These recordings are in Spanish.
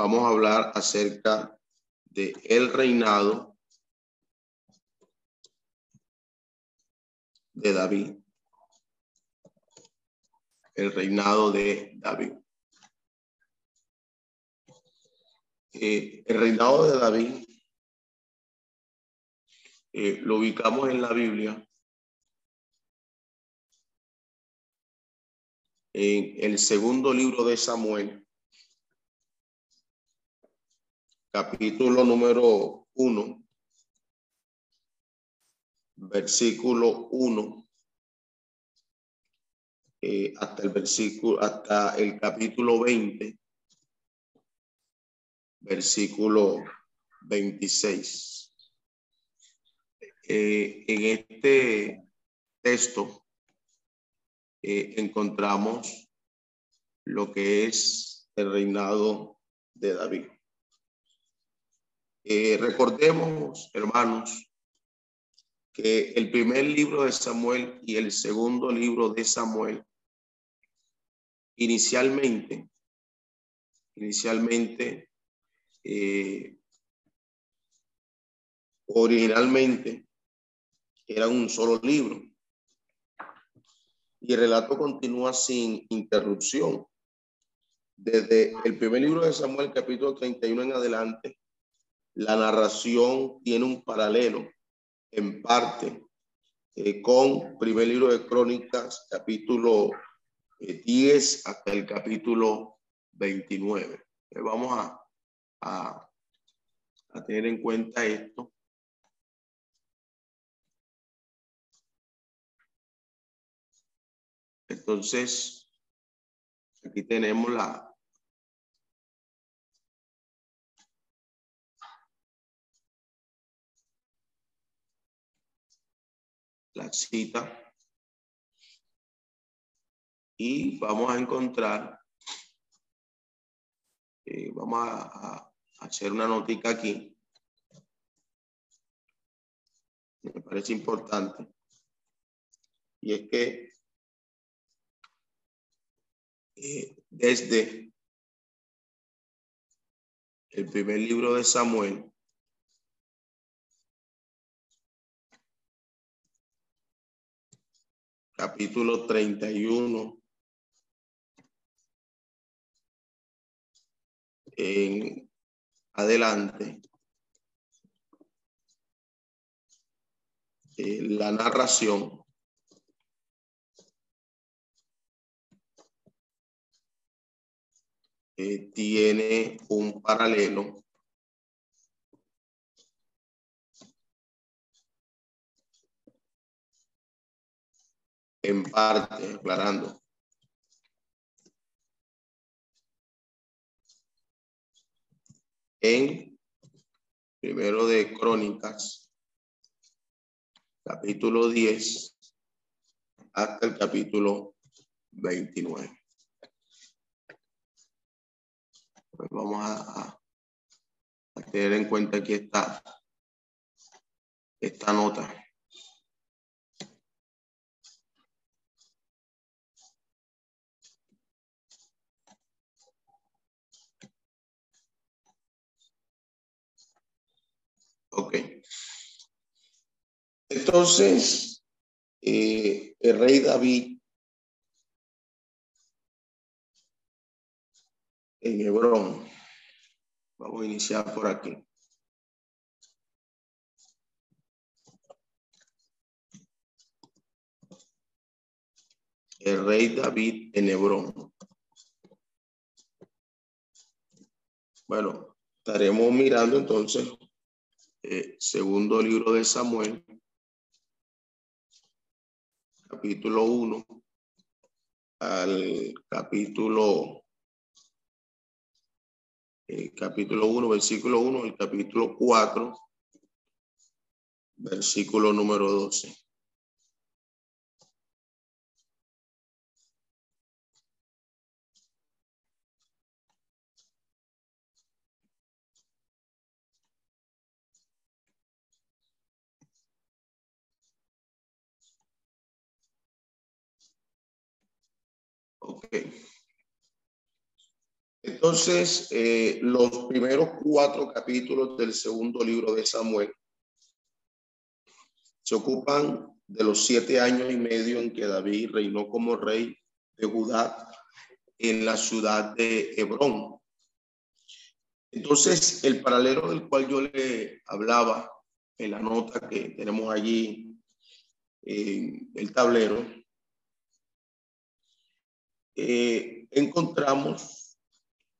vamos a hablar acerca de el reinado de David. El reinado de David. Eh, el reinado de David eh, lo ubicamos en la Biblia en el segundo libro de Samuel, capítulo número uno, versículo uno, eh, hasta el versículo, hasta el capítulo 20, versículo 26. Eh, en este texto eh, encontramos lo que es el reinado de David. Eh, recordemos, hermanos, que el primer libro de Samuel y el segundo libro de Samuel, inicialmente, inicialmente, eh, originalmente, era un solo libro. Y el relato continúa sin interrupción. Desde el primer libro de Samuel, capítulo 31 en adelante, la narración tiene un paralelo en parte eh, con primer libro de Crónicas, capítulo 10 eh, hasta el capítulo 29. vamos a, a, a tener en cuenta esto. Entonces, aquí tenemos la, la cita y vamos a encontrar, eh, vamos a, hacer una notica aquí. Me parece importante. Y es que eh, desde el primer libro de Samuel capítulo 31. En adelante. Eh, la narración eh, tiene un paralelo en parte, aclarando. En primero de Crónicas, capítulo 10 hasta el capítulo 29. Pues vamos a, a tener en cuenta aquí esta, esta nota. Ok. Entonces, eh, el rey David en Hebrón. Vamos a iniciar por aquí. El rey David en Hebrón. Bueno, estaremos mirando entonces eh, segundo libro de Samuel, capítulo 1 al capítulo eh, capítulo 1, versículo 1, el capítulo 4, versículo número 12. Ok. Entonces, eh, los primeros cuatro capítulos del segundo libro de Samuel se ocupan de los siete años y medio en que David reinó como rey de Judá en la ciudad de Hebrón. Entonces, el paralelo del cual yo le hablaba en la nota que tenemos allí en el tablero, eh, encontramos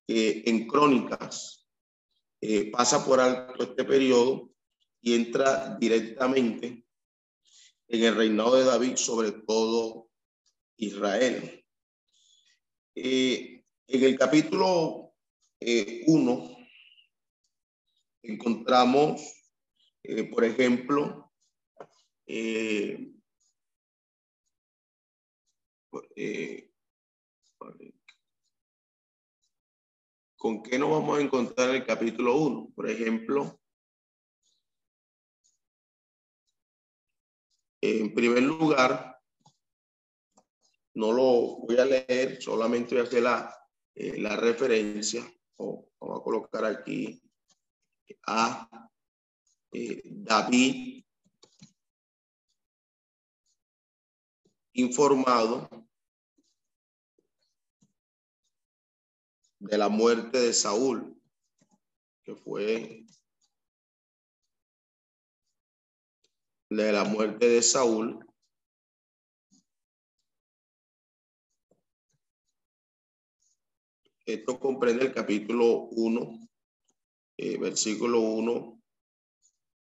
eh, en crónicas, eh, pasa por alto este periodo y entra directamente en el reinado de David sobre todo Israel. en el capítulo 1 encontramos, por ejemplo, eh, ¿Con qué nos vamos a encontrar en el capítulo 1? Por ejemplo, en primer lugar, no lo voy a leer, solamente voy a hacer la, eh, la referencia. O vamos a colocar aquí a eh, David informado de la muerte de Saúl, que fue de la muerte de Saúl. Esto comprende el capítulo 1, eh, versículo 1,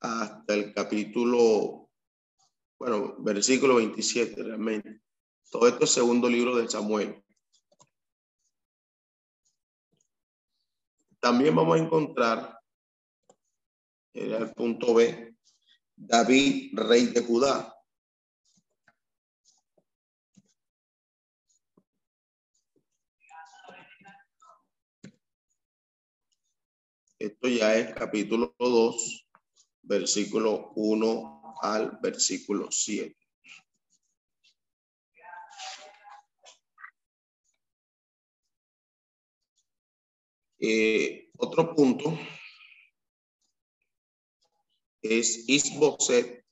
hasta el capítulo, bueno, versículo 27 realmente. Todo esto es segundo libro de Samuel. También vamos a encontrar, era el punto B, David, rey de Judá. Esto ya es capítulo 2, versículo 1 al versículo 7. Eh, otro punto es Isboset.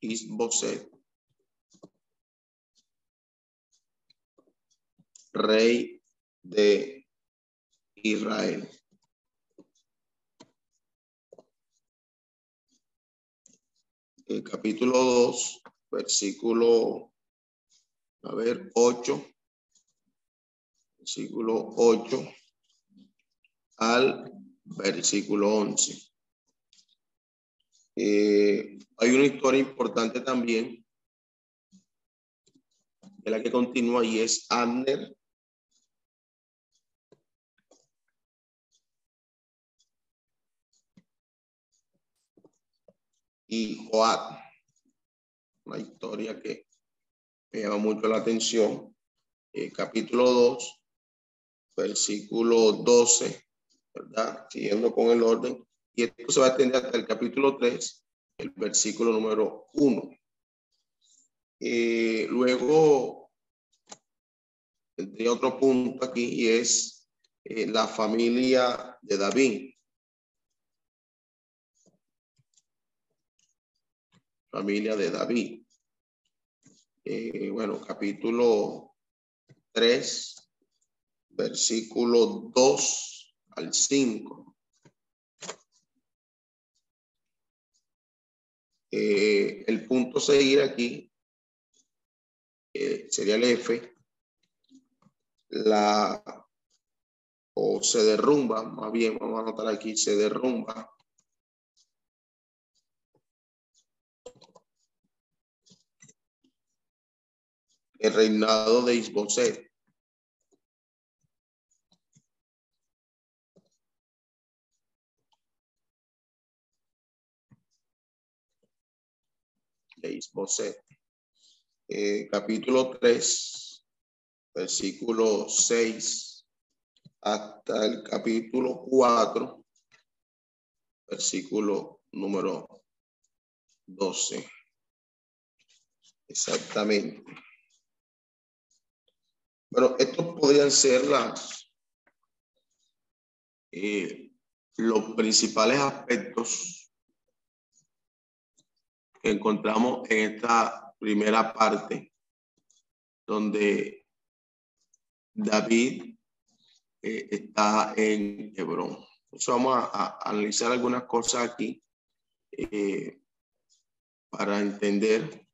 Isboset. Rey de Israel. El capítulo 2, versículo, a ver, 8 versículo 8 al versículo 11. Eh, hay una historia importante también de la que continúa y es Ander. Y Joab, una historia que me llama mucho la atención. Eh, capítulo 2, versículo 12, ¿verdad? Siguiendo con el orden. Y esto se va a extender hasta el capítulo 3, el versículo número 1. Eh, luego, tendría otro punto aquí y es eh, la familia de David. Familia de David. Eh, bueno, capítulo 3, versículo 2 al 5. Eh, el punto seguir aquí eh, sería el F. La o se derrumba, más bien vamos a anotar aquí, se derrumba. El reinado de Isboset. Isboset. Eh, capítulo 3, versículo 6 hasta el capítulo 4, versículo número 12. Exactamente. Bueno, estos podrían ser las, eh, los principales aspectos encontramos en esta primera parte, donde David eh, está en Hebrón. Vamos a, analizar algunas cosas aquí eh, para entender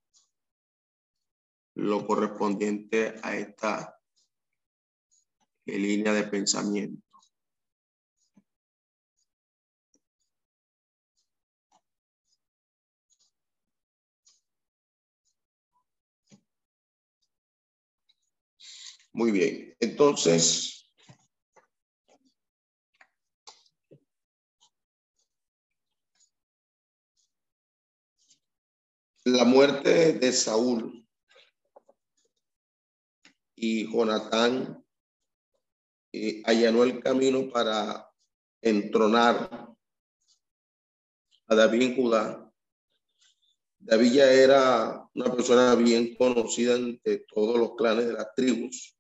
lo correspondiente a esta línea de pensamiento. Muy bien, entonces, la muerte de Saúl y Jonatán eh, allanó el camino para entronar a David en Judá. David ya era una persona bien conocida entre todos los clanes de las tribus.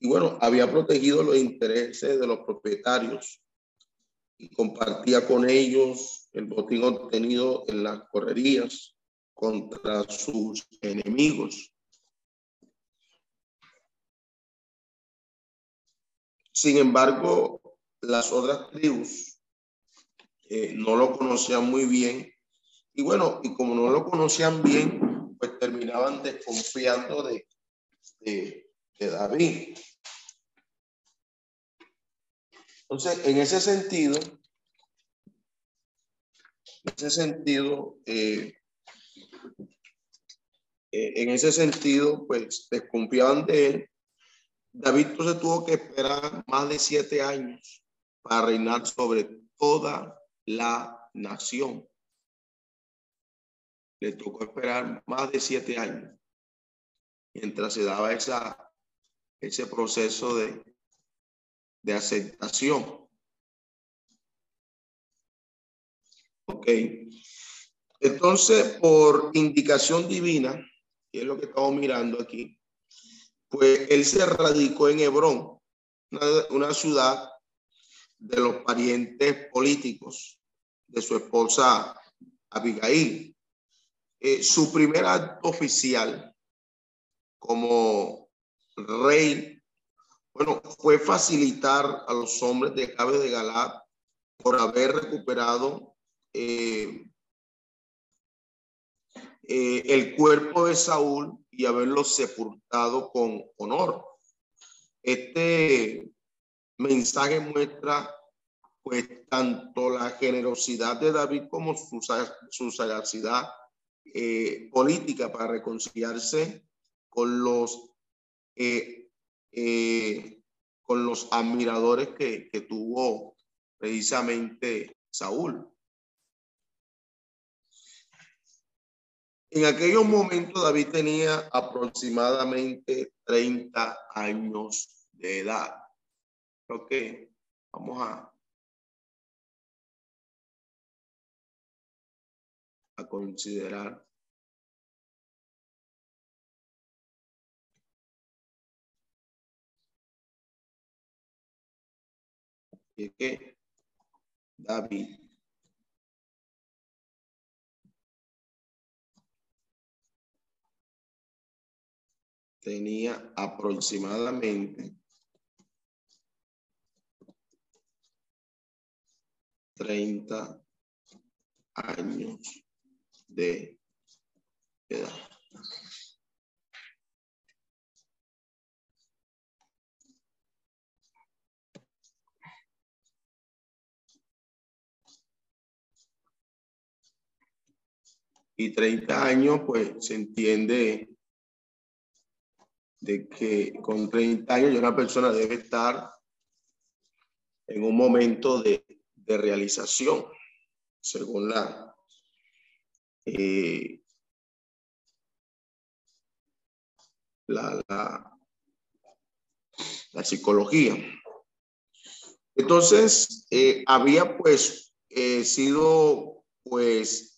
Y bueno, había protegido los intereses de los propietarios y compartía con ellos el botín obtenido en las correrías contra sus enemigos. Sin embargo, las otras tribus eh, no lo conocían muy bien y bueno, y como no lo conocían bien, pues terminaban desconfiando de, de, de David. Entonces, en ese sentido, en ese sentido, eh, eh, en ese sentido, pues desconfiaban de él. David entonces tuvo que esperar más de siete años para reinar sobre toda la nación. Le tocó esperar más de siete años mientras se daba esa, ese proceso de, de aceptación. Ok. Entonces, por indicación divina, que es lo que estamos mirando aquí, pues él se radicó en Hebrón, una, ciudad de los parientes políticos de su esposa Abigail. Eh, su primer acto oficial como rey bueno, fue facilitar a los hombres de Cabe de Galad por haber recuperado eh, eh, el cuerpo de Saúl y haberlo sepultado con honor. Este mensaje muestra pues tanto la generosidad de David como su, su sagacidad eh, política para reconciliarse con los eh, con los admiradores que, que tuvo precisamente Saúl. En aquellos momentos David tenía aproximadamente 30 años de edad. Ok, vamos a, a considerar que David tenía aproximadamente 30 años de edad. y 30 años, pues se entiende de que con 30 años ya una persona debe estar en un momento de, de realización, según la... Eh, la, la, psicología. Entonces, eh, había pues eh, sido pues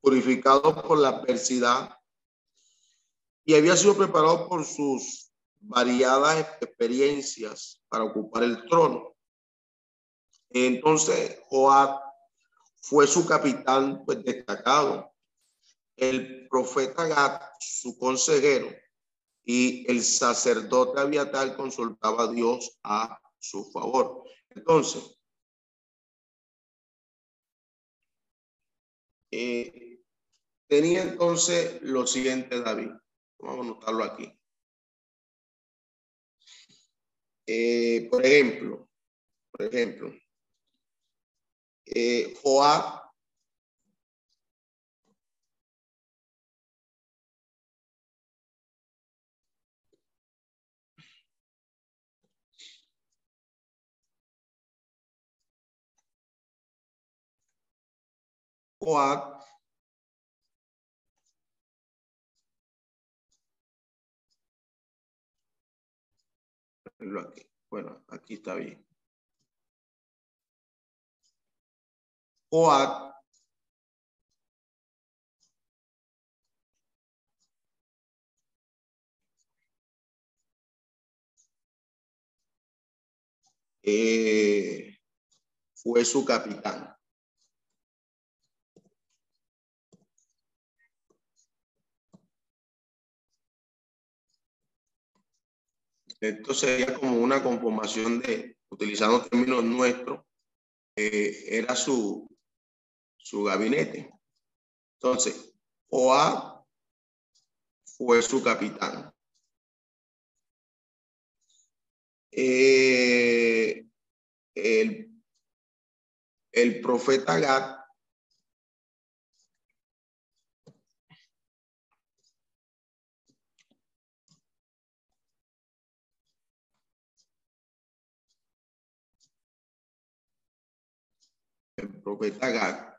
purificado por la adversidad y había sido preparado por sus variadas experiencias para ocupar el trono. Entonces, Joab fue su capitán pues, destacado. El profeta Gad, su consejero, y el sacerdote Abiatar consultaba a Dios a su favor. Entonces, eh, tenía entonces lo siguiente, David. Vamos a anotarlo aquí. Eh, por ejemplo, por ejemplo, eh, Joab Bueno, aquí está bien. Joab eh, fue su capitán. Esto sería como una conformación de, utilizando términos nuestros, eh, era su, su gabinete. Entonces, Joab fue su capitán. Eh, el, el profeta Gad profeta Gad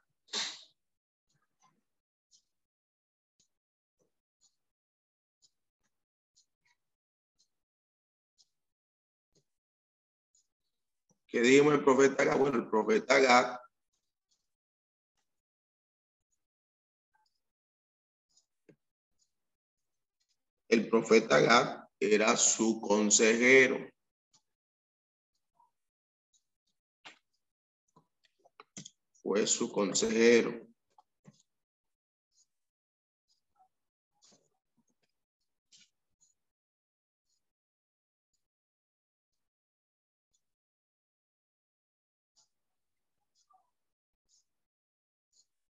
¿Qué dijimos el profeta Gad? Bueno, el profeta Gad el profeta Gad era su consejero. Fue su consejero.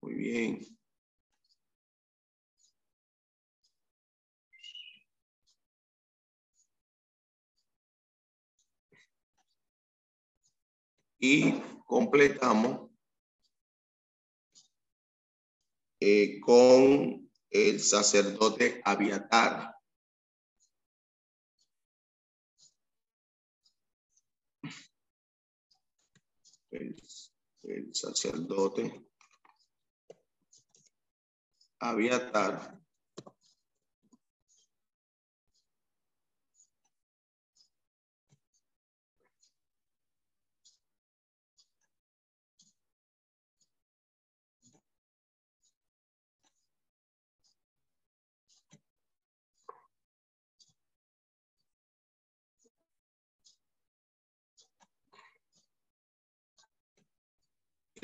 Muy bien. Y completamos eh, con el sacerdote Abiatar. El, el sacerdote Aviatar.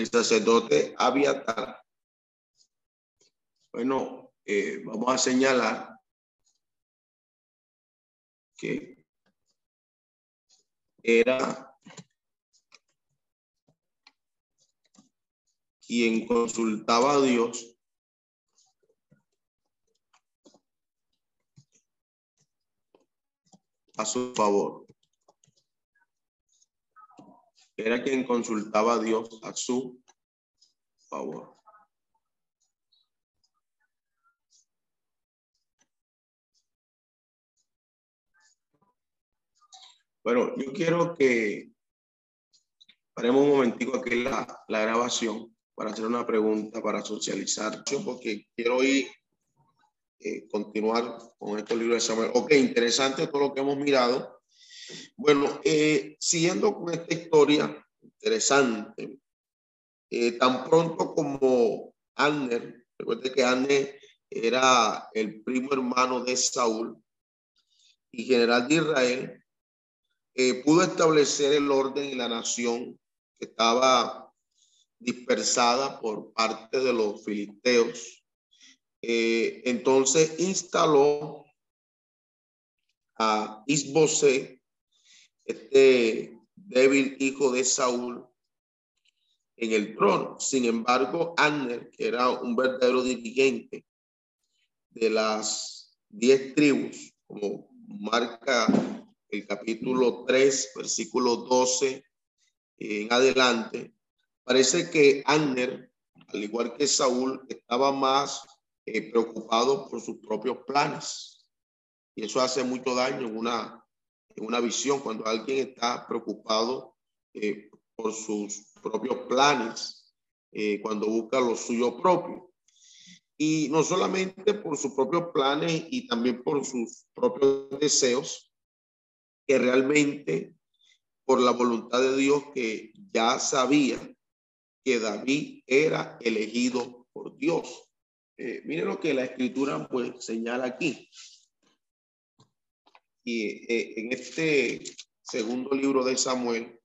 El sacerdote Aviatar bueno, eh, vamos a señalar que era quien consultaba a Dios a su favor. Era quien consultaba a Dios a su favor. Bueno, yo quiero que paremos un momentico aquí la, la grabación para hacer una pregunta, para socializar, porque quiero ir eh, continuar con este libro de Samuel. Ok, interesante todo lo que hemos mirado. Bueno, eh, siguiendo con esta historia, interesante, eh, tan pronto como Anner, recuerde que Anner era el primo hermano de Saúl y general de Israel, pudo establecer el orden y la nación que estaba dispersada por parte de los filisteos. Eh, entonces instaló a Isbosé, este débil hijo de Saúl, en el trono. Sin embargo, Anner, que era un verdadero dirigente de las diez tribus, como marca el capítulo 3, versículo 12 en adelante, parece que Anner, al igual que Saúl, estaba más eh, preocupado por sus propios planes. Y eso hace mucho daño en una, una visión, cuando alguien está preocupado eh, por sus propios planes, eh, cuando busca lo suyo propio. Y no solamente por sus propios planes y también por sus propios deseos, que realmente por la voluntad de Dios que ya sabía que David era elegido por Dios. Eh, miren lo que la escritura pues señala aquí. Y eh, en este segundo libro de Samuel,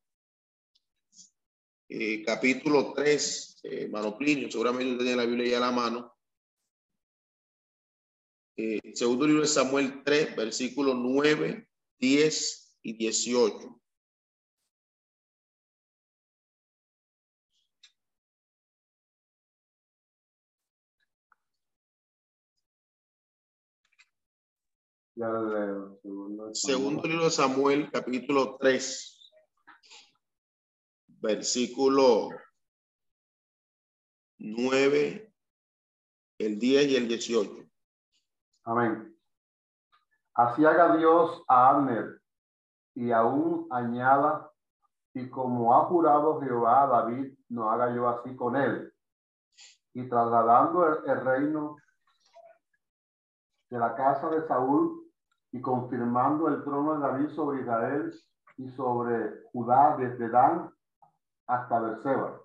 eh, capítulo 3, eh, Manoplinio, seguramente tenía la Biblia ya a la mano. segundo libro de Samuel 3, versículos 9, 10 y 18. Segundo, libro de Samuel, capítulo 3, versículo 9, el 10 y el 18. Amén. Así haga Dios a Abner y aún añada, y como ha jurado Jehová a David, no haga yo así con él. Y trasladando el reino de la casa de Saúl y confirmando el trono de David sobre Israel y sobre Judá desde Dan hasta Berseba.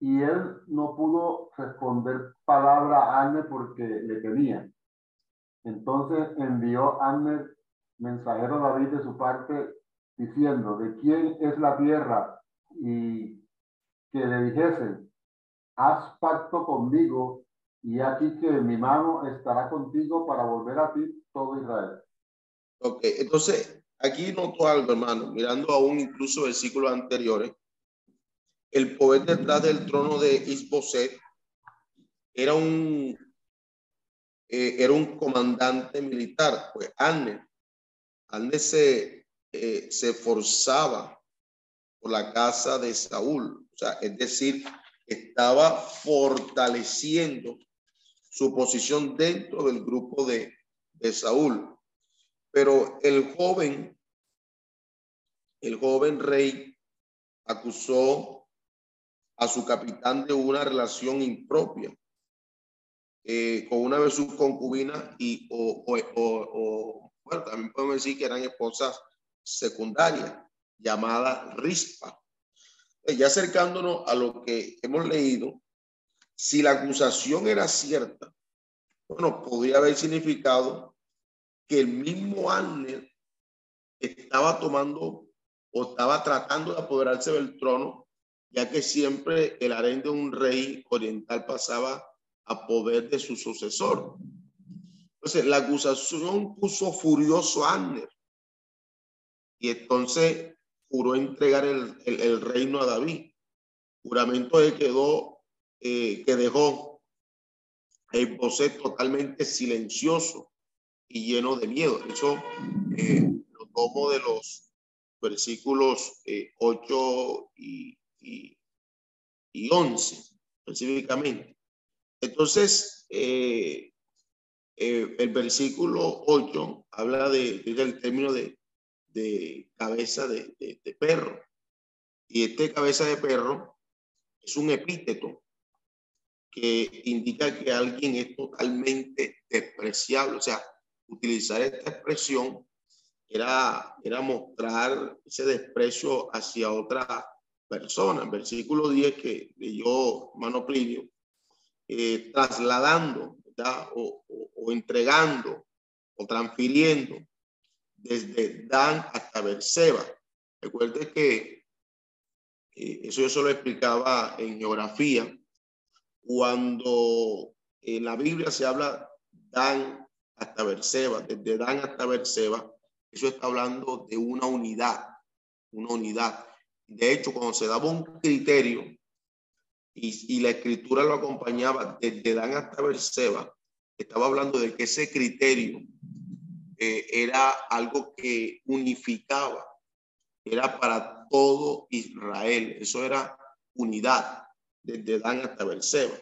Y él no pudo responder palabra a Anne porque le temía. Entonces envió Anne mensajero David de su parte diciendo, ¿de quién es la tierra? Y que le dijesen, haz pacto conmigo y aquí que mi mano estará contigo para volver a ti todo Israel. Ok, entonces aquí noto algo, hermano, mirando aún incluso versículos anteriores. El poeta detrás del trono de Isboset era un, eh, era un comandante militar, pues Anne. Anne se, eh, se forzaba por la casa de Saúl, o sea, es decir, estaba fortaleciendo su posición dentro del grupo de, de Saúl. Pero el joven, el joven rey acusó a su capitán de una relación impropia eh, con una de sus concubinas y o, o, bueno, también podemos decir que eran esposas secundarias llamadas Rispa. Eh, ya acercándonos a lo que hemos leído, si la acusación era cierta, bueno, podría haber significado que el mismo Anner estaba tomando o estaba tratando de apoderarse del trono, ya que siempre el harén de un rey oriental pasaba a poder de su sucesor. Entonces, la acusación puso furioso a y entonces juró entregar el, el reino a David. Juramento que quedó eh, que dejó el José totalmente silencioso y lleno de miedo. Eso eh, lo tomo de los versículos eh, 8 y, y, y, 11 específicamente. Entonces, eh, el versículo 8 habla de, del término de, cabeza de, de perro. Y este cabeza de perro es un epíteto que indica que alguien es totalmente despreciable. O sea, utilizar esta expresión era, era mostrar ese desprecio hacia otra persona. Versículo 10 que leyó hermano Plinio, eh, trasladando o, o, entregando o transfiriendo desde Dan hasta Berseba. Recuerde que eh, eso yo solo explicaba en geografía. Cuando en la Biblia se habla Dan hasta Berseba, desde Dan hasta Berseba, eso está hablando de una unidad, una unidad. De hecho, cuando se daba un criterio y, la escritura lo acompañaba desde Dan hasta Berseba, estaba hablando de que ese criterio eh, era algo que unificaba, era para todo Israel, eso era unidad, desde Dan hasta Berseba.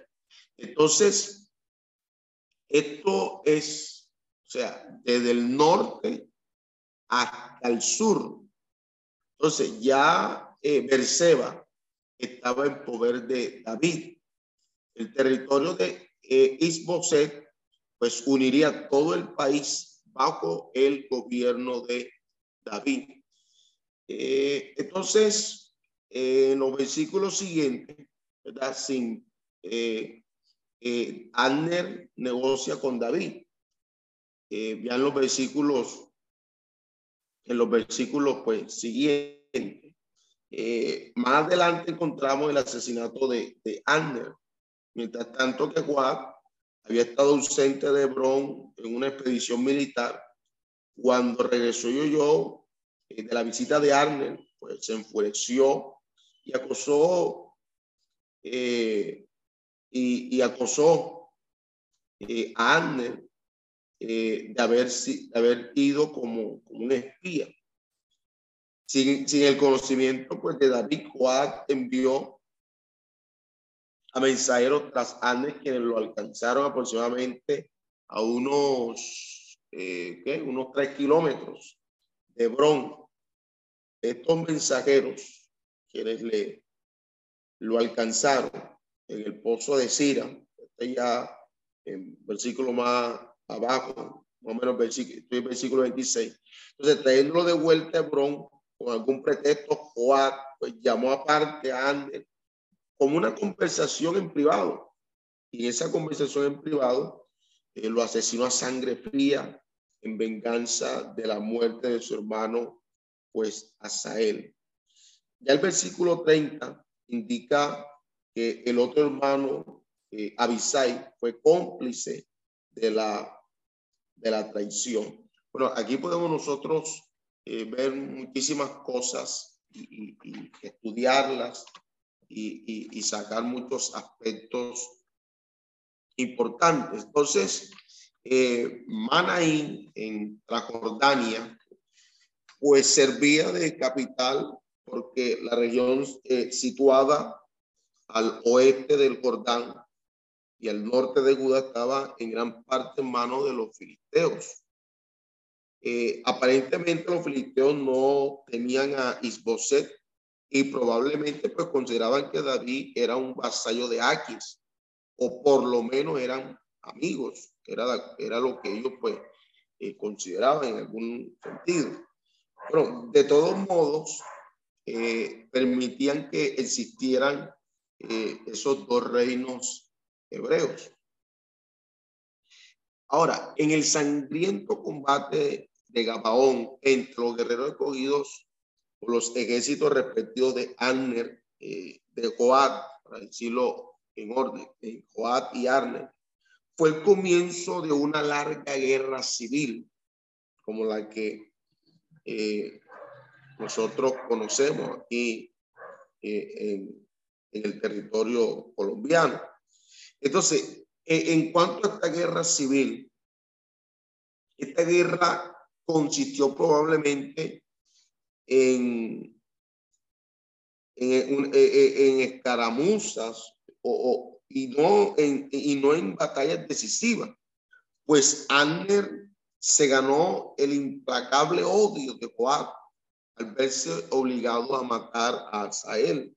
Entonces, esto es, o sea, desde el norte hasta el sur. Entonces, ya eh, Berseba estaba en poder de David. El territorio de eh, Isboset pues uniría todo el país bajo el gobierno de David. Eh, entonces, en los versículos siguientes, ¿verdad? Sin, eh, eh, Anner negocia con David. Eh, vean los versículos, en los versículos pues siguientes. Eh, más adelante encontramos el asesinato de, de Anner. Mientras tanto que Juan había estado ausente de Hebrón en una expedición militar. Cuando regresó yo, yo eh, de la visita de Arnel, pues se enfureció y acosó eh, y, acosó eh, a Arnel de, haber, de haber ido como, un espía. Sin, el conocimiento pues, de David, Joab envió a mensajeros tras Andes, quienes lo alcanzaron aproximadamente a unos, eh, unos tres kilómetros de Hebrón. Estos mensajeros, quienes le lo alcanzaron en el pozo de Sira, ya en versículo más abajo, más o menos versículo, estoy en versículo 26. Entonces, trayéndolo de vuelta a Hebrón, con algún pretexto, Joab pues, llamó aparte a Ander como una conversación en privado. Y esa conversación en privado eh, lo asesinó a sangre fría en venganza de la muerte de su hermano, pues Asael. Ya el versículo 30 indica que el otro hermano, eh, Abisai, fue cómplice de la, de la traición. Bueno, aquí podemos nosotros eh, ver muchísimas cosas y estudiarlas y, sacar muchos aspectos importantes. Entonces, eh, Manaín en Transjordania, pues servía de capital porque la región eh, situada al oeste del Jordán y al norte de Judá estaba en gran parte en manos de los filisteos. Eh, aparentemente los filisteos no tenían a Isboset y probablemente pues consideraban que David era un vasallo de Aquis o por lo menos eran amigos, era, era lo que ellos pues eh, consideraban en algún sentido. Pero de todos modos, eh, permitían que existieran eh, esos dos reinos hebreos. Ahora, en el sangriento combate de Gabaón entre los guerreros escogidos los ejércitos respectivos de Arner, eh, de Joab, para decirlo en orden, de Joab y Arner, fue el comienzo de una larga guerra civil, como la que nosotros conocemos aquí eh, en, el territorio colombiano. Entonces, en cuanto a esta guerra civil, esta guerra consistió probablemente en, en, en escaramuzas o, y, no en, y no en batallas decisivas, pues Anner se ganó el implacable odio de Joab al verse obligado a matar a Asael,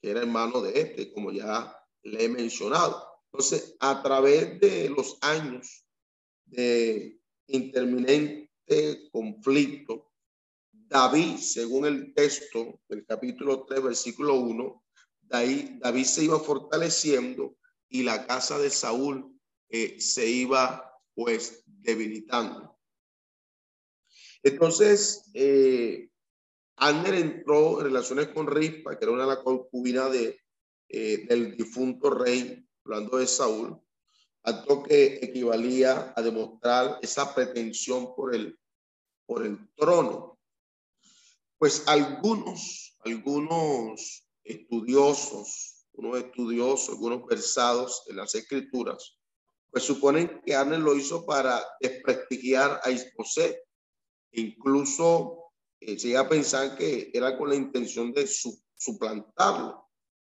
que era hermano de este, como ya le he mencionado. Entonces, a través de los años de interminente conflicto, David, según el texto del capítulo 3, versículo 1, David, David se iba fortaleciendo y la casa de Saúl eh, se iba pues debilitando. Entonces, eh, Ander entró en relaciones con Rispa, que era una de las concubinas de, eh, del difunto rey, hablando de Saúl, acto que equivalía a demostrar esa pretensión por el, por el trono. Pues algunos, algunos estudiosos, unos estudiosos, algunos versados en las escrituras, pues suponen que Arne lo hizo para desprestigiar a Isboset. Incluso eh, iba a pensar que era con la intención de suplantarlo.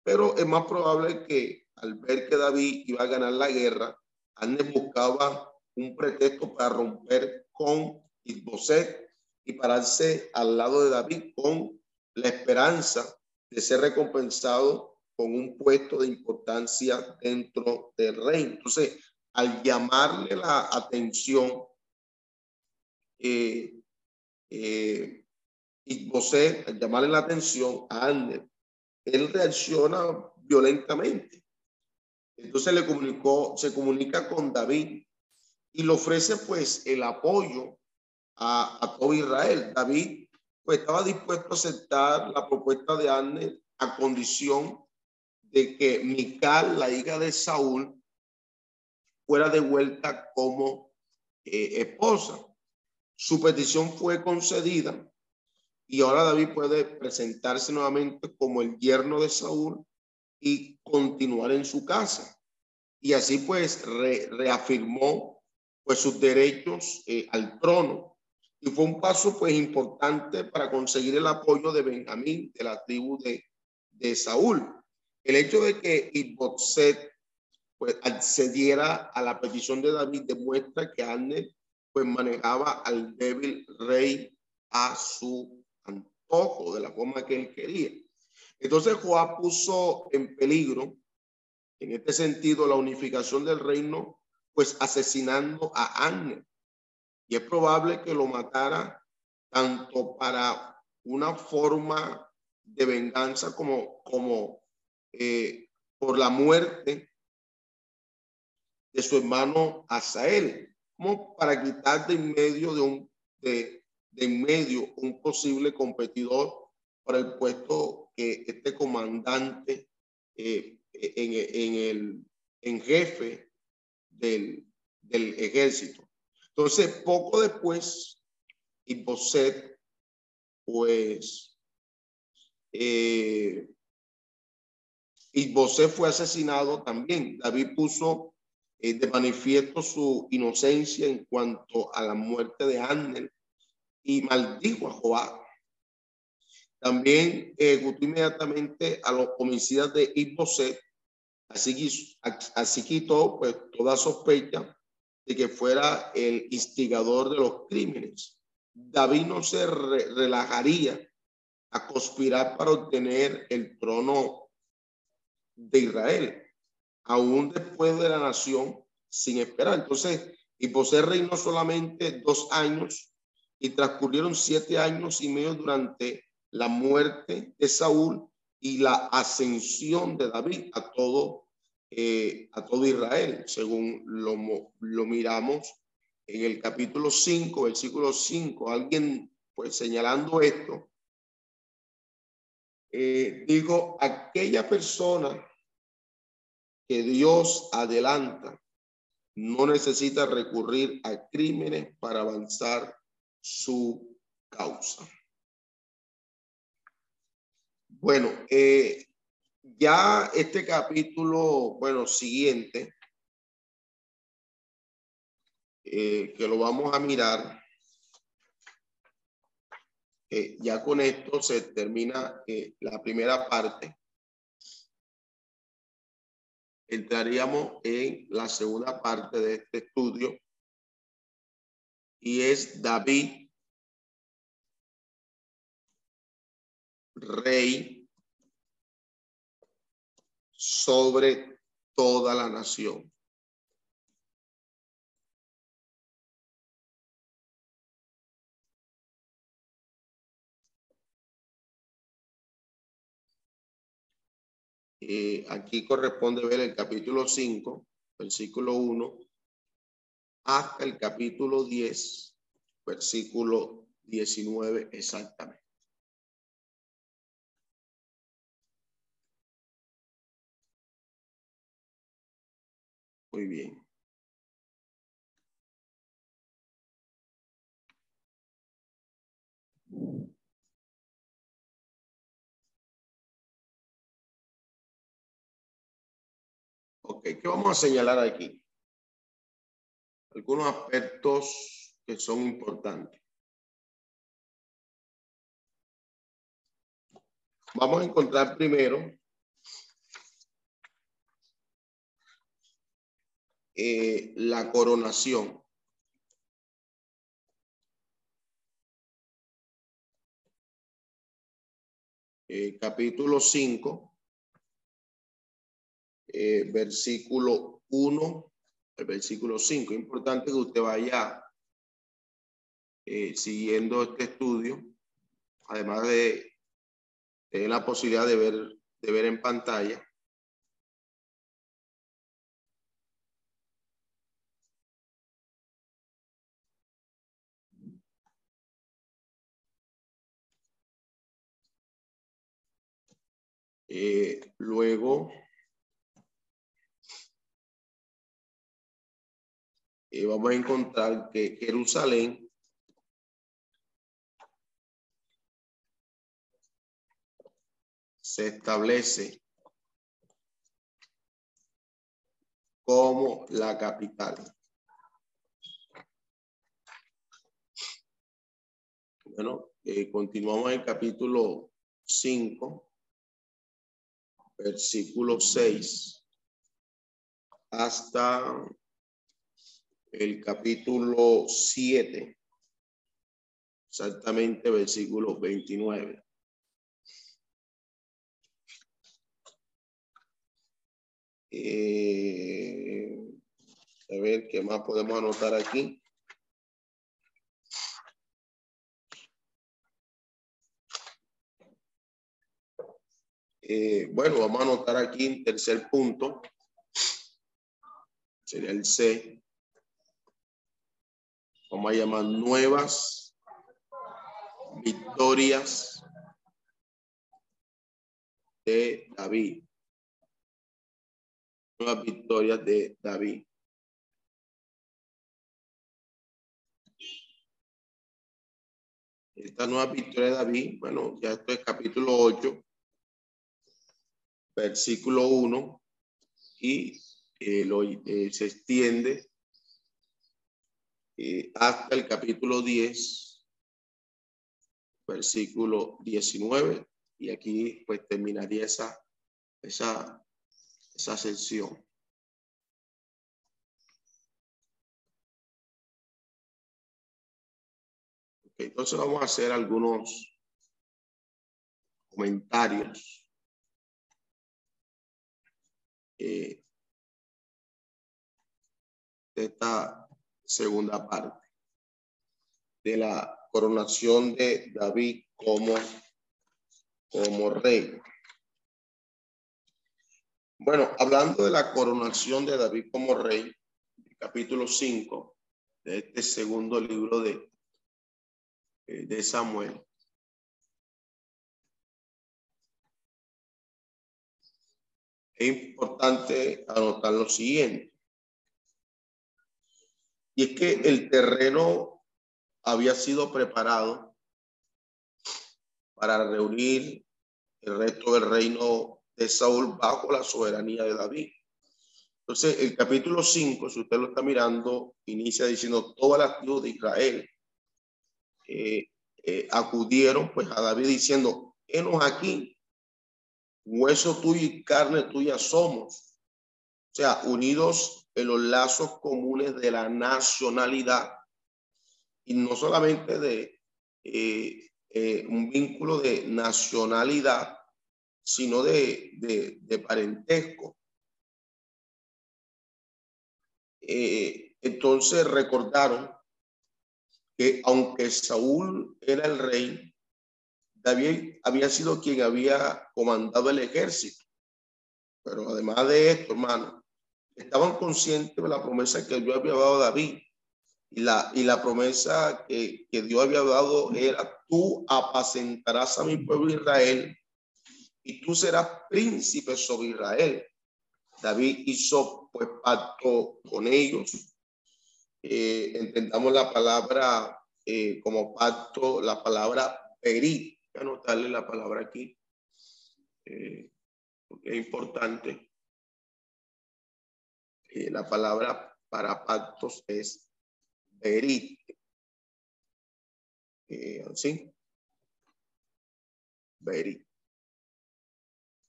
Pero es más probable que al ver que David iba a ganar la guerra, Arne buscaba un pretexto para romper con Isboset y pararse al lado de David con la esperanza de ser recompensado con un puesto de importancia dentro del reino. Entonces, al llamarle la atención, eh, eh, al llamarle la atención a Ander, él reacciona violentamente. Entonces le comunicó, se comunica con David y le ofrece pues el apoyo a, todo Israel. David pues estaba dispuesto a aceptar la propuesta de Anne a condición de que Mical, la hija de Saúl, fuera devuelta como eh, esposa. Su petición fue concedida y ahora David puede presentarse nuevamente como el yerno de Saúl y continuar en su casa. Y así pues reafirmó pues sus derechos eh, al trono y fue un paso pues importante para conseguir el apoyo de Benjamín, de la tribu de, de Saúl. El hecho de que Ibotset pues accediera a la petición de David demuestra que Anne pues manejaba al débil rey a su antojo, de la forma que él quería. Entonces Joab puso en peligro, en este sentido, la unificación del reino, pues asesinando a Anne y es probable que lo matara tanto para una forma de venganza como, como eh, por la muerte de su hermano Asael, como para quitar de en medio de un de, de en medio un posible competidor para el puesto que este comandante eh, en, en, el en jefe del, del ejército. Entonces, poco después, Iboset, pues, eh, fue asesinado también. David puso eh, de manifiesto su inocencia en cuanto a la muerte de Ángel y maldijo a Joab. También ejecutó inmediatamente a los homicidas de Iboset, así, así quitó pues toda sospecha de que fuera el instigador de los crímenes. David no se relajaría a conspirar para obtener el trono de Israel, aún después de la nación, sin esperar. Entonces, José reinó solamente dos años y transcurrieron siete años y medio durante la muerte de Saúl y la ascensión de David a todo eh, a todo Israel, según lo, lo miramos en el capítulo 5, versículo 5, alguien pues señalando esto, eh, digo, aquella persona que Dios adelanta no necesita recurrir a crímenes para avanzar su causa. Bueno, eh, ya este capítulo, bueno, siguiente, eh, que lo vamos a mirar, eh, ya con esto se termina eh, la primera parte. Entraríamos en la segunda parte de este estudio y es David, rey sobre toda la nación. Eh, aquí corresponde ver el capítulo 5, versículo 1, hasta el capítulo 10, versículo 19 exactamente. Muy bien. Ok, ¿qué vamos a señalar aquí? Algunos aspectos que son importantes. Vamos a encontrar primero eh, la coronación. Eh, capítulo 5, eh, versículo 1, el versículo 5. Importante que usted vaya siguiendo este estudio, además de tener la posibilidad de ver, de ver en pantalla. Eh, luego, eh, vamos a encontrar que Jerusalén se establece como la capital. Bueno, eh, continuamos el capítulo 5 versículo 6 hasta el capítulo 7, exactamente versículo 29. Eh, a ver qué más podemos anotar aquí. Eh, bueno, vamos a anotar aquí en tercer punto. Sería el C. Vamos a llamar nuevas victorias de David. Nuevas victorias de David. Esta nueva victoria de David, bueno, ya esto es capítulo 8 versículo 1 y eh, lo, eh, se extiende eh, hasta el capítulo 10, versículo 19 y aquí pues terminaría esa, esa, esa sesión. entonces vamos a hacer algunos comentarios eh, de esta segunda parte de la coronación de David como, como rey. Bueno, hablando de la coronación de David como rey, capítulo 5 de este segundo libro de, eh, de Samuel, es importante anotar lo siguiente. Y es que el terreno había sido preparado para reunir el resto del reino de Saúl bajo la soberanía de David. Entonces, el capítulo 5, si usted lo está mirando, inicia diciendo, todas las tribus de Israel eh, eh, acudieron pues a David diciendo, enos aquí hueso tuyo y carne tuya somos. O sea, unidos en los lazos comunes de la nacionalidad y no solamente de eh, eh, un vínculo de nacionalidad, sino de, de, parentesco. eh, entonces recordaron que aunque Saúl era el rey, David había sido quien había comandado el ejército. Pero además de esto, hermano, estaban conscientes de la promesa que Dios había dado a David. Y la, y la promesa que, que Dios había dado era, tú apacentarás a mi pueblo Israel y tú serás príncipe sobre Israel. David hizo pues pacto con ellos. Eh, entendamos la palabra eh, como pacto, la palabra perit. Voy a anotarle la palabra aquí, eh, porque es importante. La palabra para pactos es perit. ¿Sí? Berit.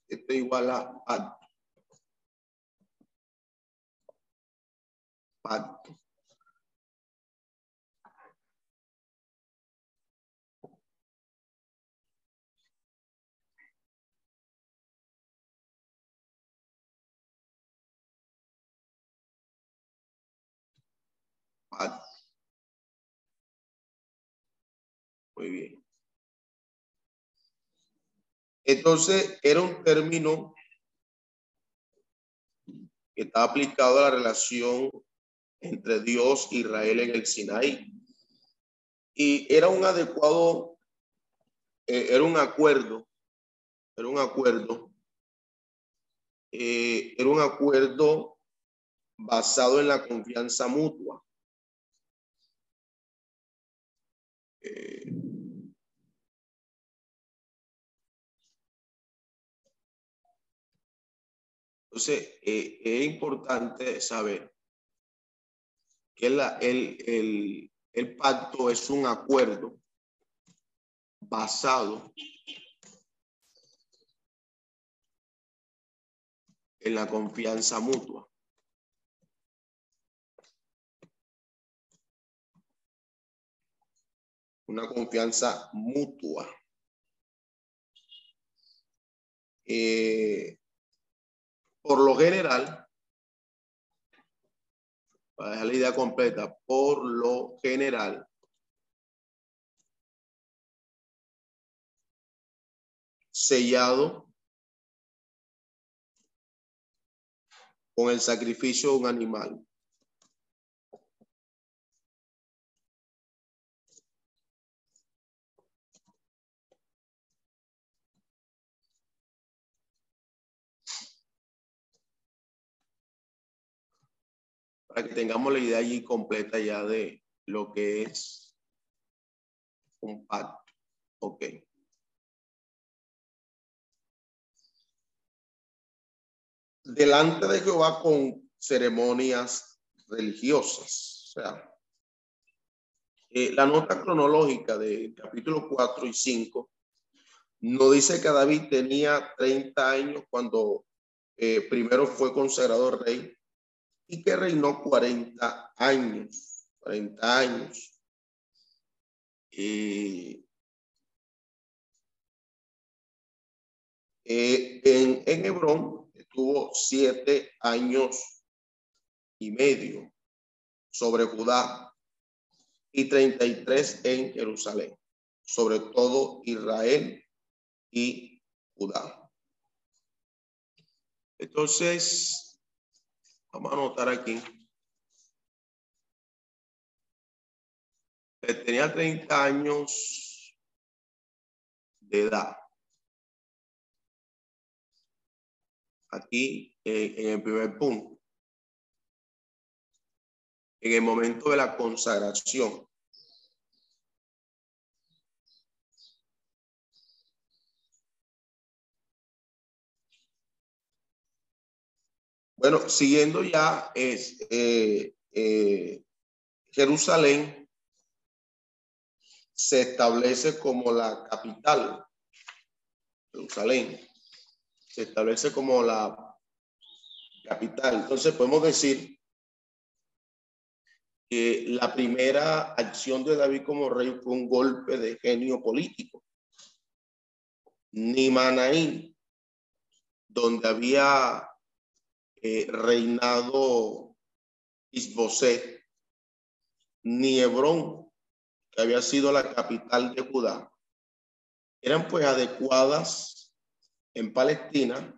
Esto es igual a pacto. Pacto. Muy bien. Entonces, era un término que está aplicado a la relación entre Dios e Israel en el Sinaí. Y era un adecuado, eh, era un acuerdo, era un acuerdo, eh, era un acuerdo basado en la confianza mutua. Entonces, eh, es importante saber que la, el, el, el pacto es un acuerdo basado en la confianza mutua. Una confianza mutua. Eh, por lo general, para dejar la idea completa, por lo general, sellado con el sacrificio de un animal. Que tengamos la idea allí completa ya de lo que es un pacto. Ok. Delante de Jehová con ceremonias religiosas. O sea, eh, la nota cronológica de capítulo 4 y 5 no dice que David tenía 30 años cuando eh, primero fue consagrado rey y que reinó 40 años, 40 años. Eh, en, en Hebrón estuvo siete años y medio sobre Judá y 33 en Jerusalén, sobre todo Israel y Judá. Entonces, Vamos a anotar aquí. Tenía 30 años de edad. Aquí eh, en el primer punto. En el momento de la consagración. Bueno, siguiendo ya es eh, eh, Jerusalén se establece como la capital. Jerusalén se establece como la capital. Entonces podemos decir que la primera acción de David como rey fue un golpe de genio político. Ni Manaín, donde había eh, reinado Isboset, ni Hebrón, que había sido la capital de Judá, eran pues adecuadas en Palestina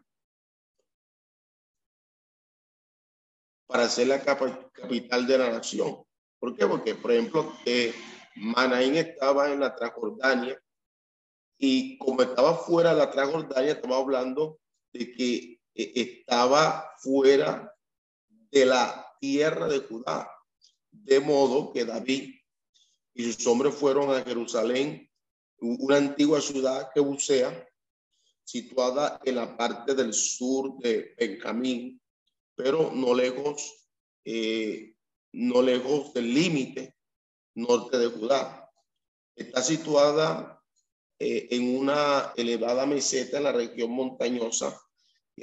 para ser la capital de la nación. ¿Por qué? Porque, por ejemplo, eh, Manaín estaba en la Transjordania y como estaba fuera de la Transjordania, estaba hablando de que estaba fuera de la tierra de Judá. De modo que David y sus hombres fueron a Jerusalén, una antigua ciudad que bucea, situada en la parte del sur de Benjamín, pero no lejos, eh, no lejos del límite norte de Judá. Está situada eh, en una elevada meseta en la región montañosa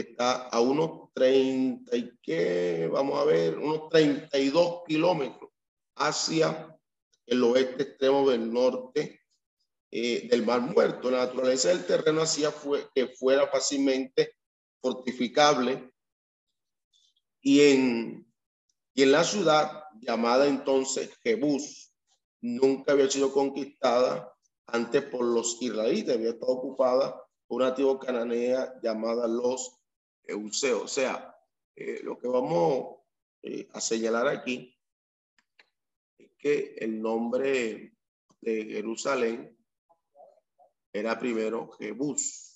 está a unos 30 y qué, vamos a ver, unos 32 kilómetros hacia el oeste extremo del norte eh, del Mar Muerto. La naturaleza del terreno hacía fue, que fuera fácilmente fortificable y en, y en la ciudad llamada entonces Jebús nunca había sido conquistada antes por los israelitas, había estado ocupada por una tribu cananea llamada los Euseo. O sea, eh, lo que vamos eh, a señalar aquí es que el nombre de Jerusalén era primero Jebús.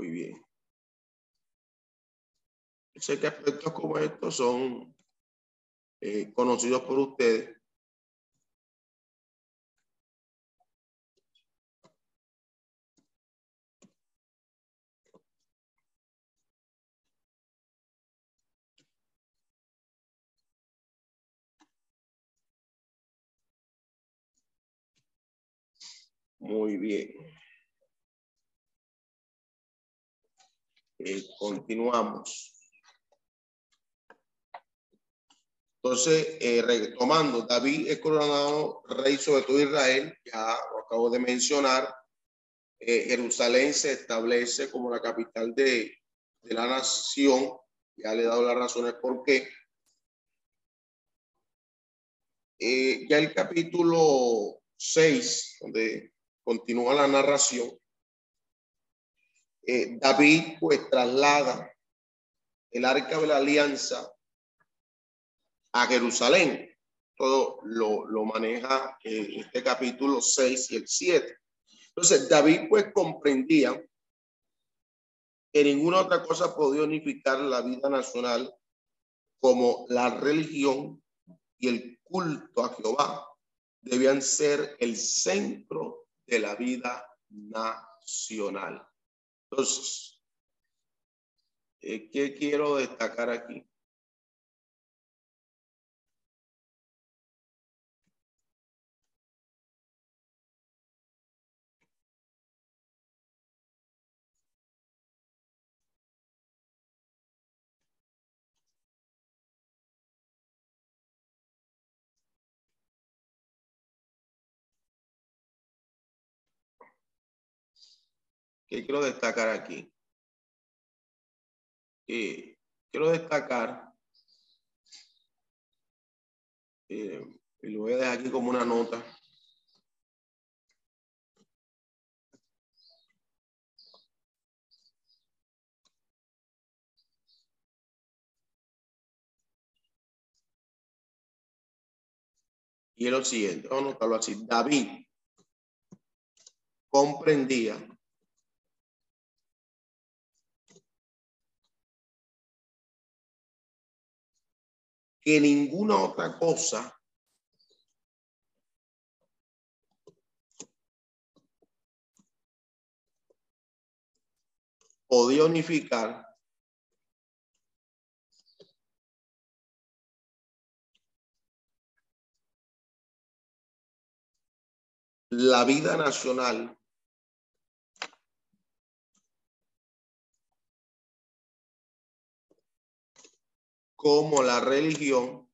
Muy bien. Sé que aspectos como estos son eh, conocidos por ustedes. Muy bien. Eh, continuamos. Entonces, eh, retomando, David es coronado rey sobre todo Israel, ya lo acabo de mencionar. Eh, Jerusalén se establece como la capital de, de la nación. Ya le he dado las razones por qué. ya el capítulo 6, donde continúa la narración, eh, David pues traslada el arca de la alianza a Jerusalén. Todo lo, lo maneja eh, este capítulo 6 y el 7. Entonces, David pues comprendía que ninguna otra cosa podía unificar la vida nacional como la religión y el culto a Jehová debían ser el centro de la vida nacional. Entonces, eh, ¿qué quiero destacar aquí? ¿Qué quiero destacar aquí? Eh, quiero destacar, eh, y lo voy a dejar aquí como una nota. Y es lo siguiente, vamos a anotarlo así. David comprendía que ninguna otra cosa podía unificar la vida nacional como la religión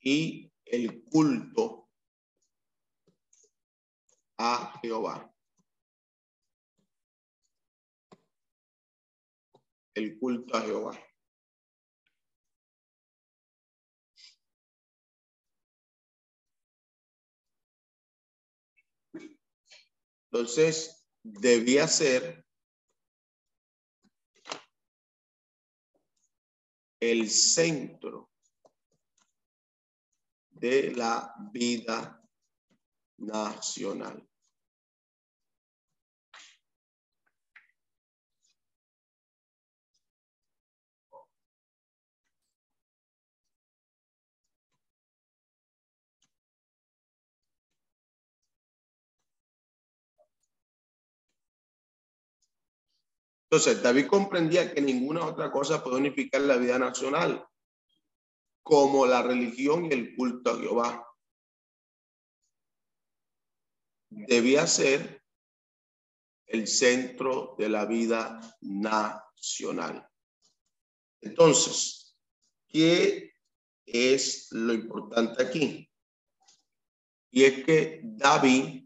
y el culto a Jehová. El culto a Jehová. Entonces, debía ser el centro de la vida nacional. Entonces, David comprendía que ninguna otra cosa puede unificar la vida nacional, como la religión y el culto a Jehová. Debía ser el centro de la vida nacional. Entonces, ¿qué es lo importante aquí? Y es que David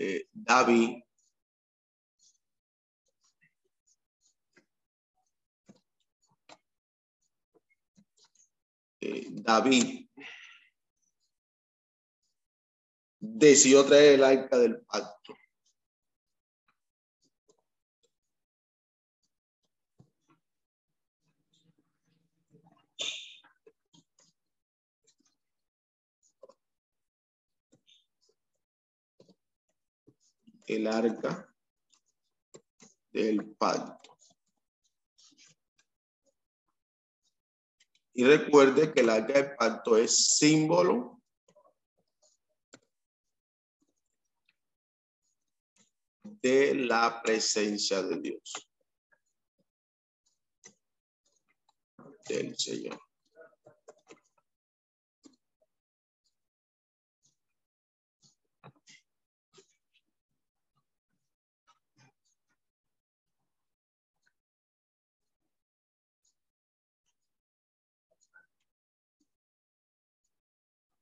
eh, David eh, David decidió traer el arca del pacto. El arca del pacto. Y recuerde que el arca del pacto es símbolo de la presencia de Dios. Del Señor.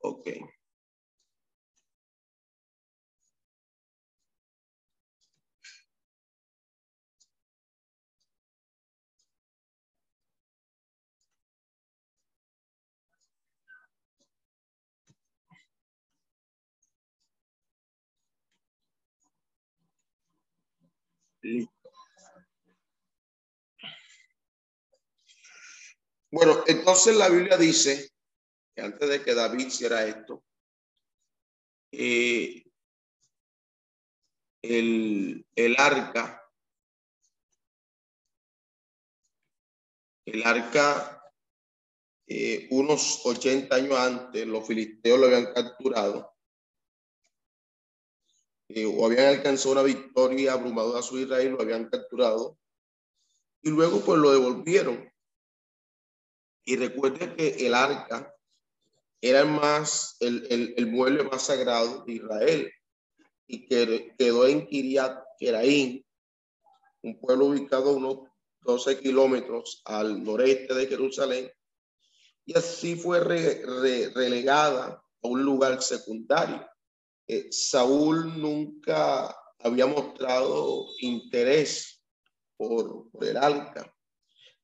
Ok. Bueno, entonces la Biblia dice antes de que David hiciera esto, eh, el, el arca, el arca, eh, unos 80 años antes, los filisteos lo habían capturado eh, o habían alcanzado una victoria abrumadora sobre Israel, lo habían capturado y luego pues lo devolvieron. Y recuerde que el arca era más, el, el, el mueble más sagrado de Israel y que quedó en Kiriat Keraín, un pueblo ubicado a unos 12 kilómetros al noreste de Jerusalén, y así fue relegada a un lugar secundario. Eh, Saúl nunca había mostrado interés por, por el arca.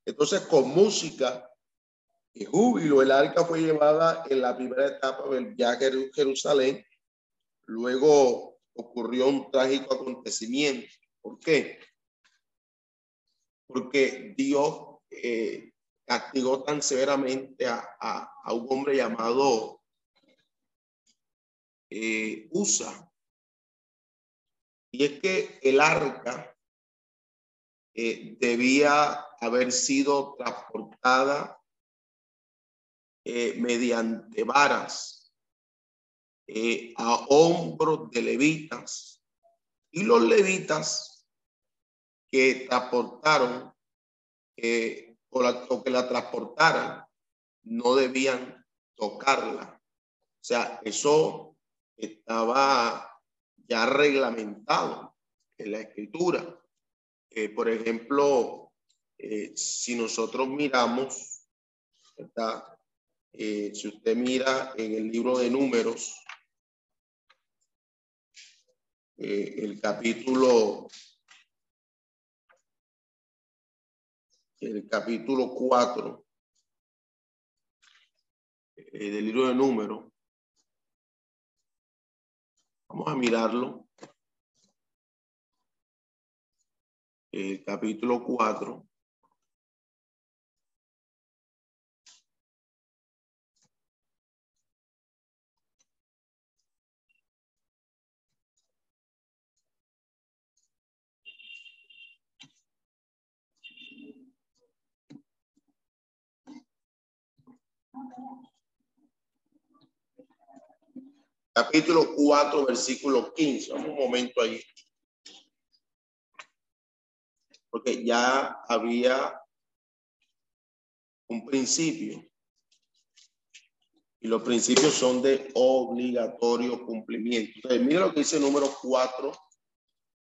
Entonces, con música y júbilo. El arca fue llevada en la primera etapa del viaje a Jerusalén. Luego ocurrió un trágico acontecimiento. ¿Por qué? Porque Dios eh, castigó tan severamente a, a, un hombre llamado eh, Usa. Y es que el arca eh, debía haber sido transportada eh, mediante varas eh, a hombros de levitas. Y los levitas que transportaron o, la, que la transportaran no debían tocarla. O sea, eso estaba ya reglamentado en la escritura. Eh, por ejemplo, eh, si nosotros miramos, eh, si usted mira en el libro de números, el capítulo, el capítulo 4 del libro de números, Vamos a mirarlo. El capítulo 4. Capítulo 4, versículo 15. un momento ahí. Porque ya había un principio. Y los principios son de obligatorio cumplimiento. Entonces, mira lo que dice el número 4,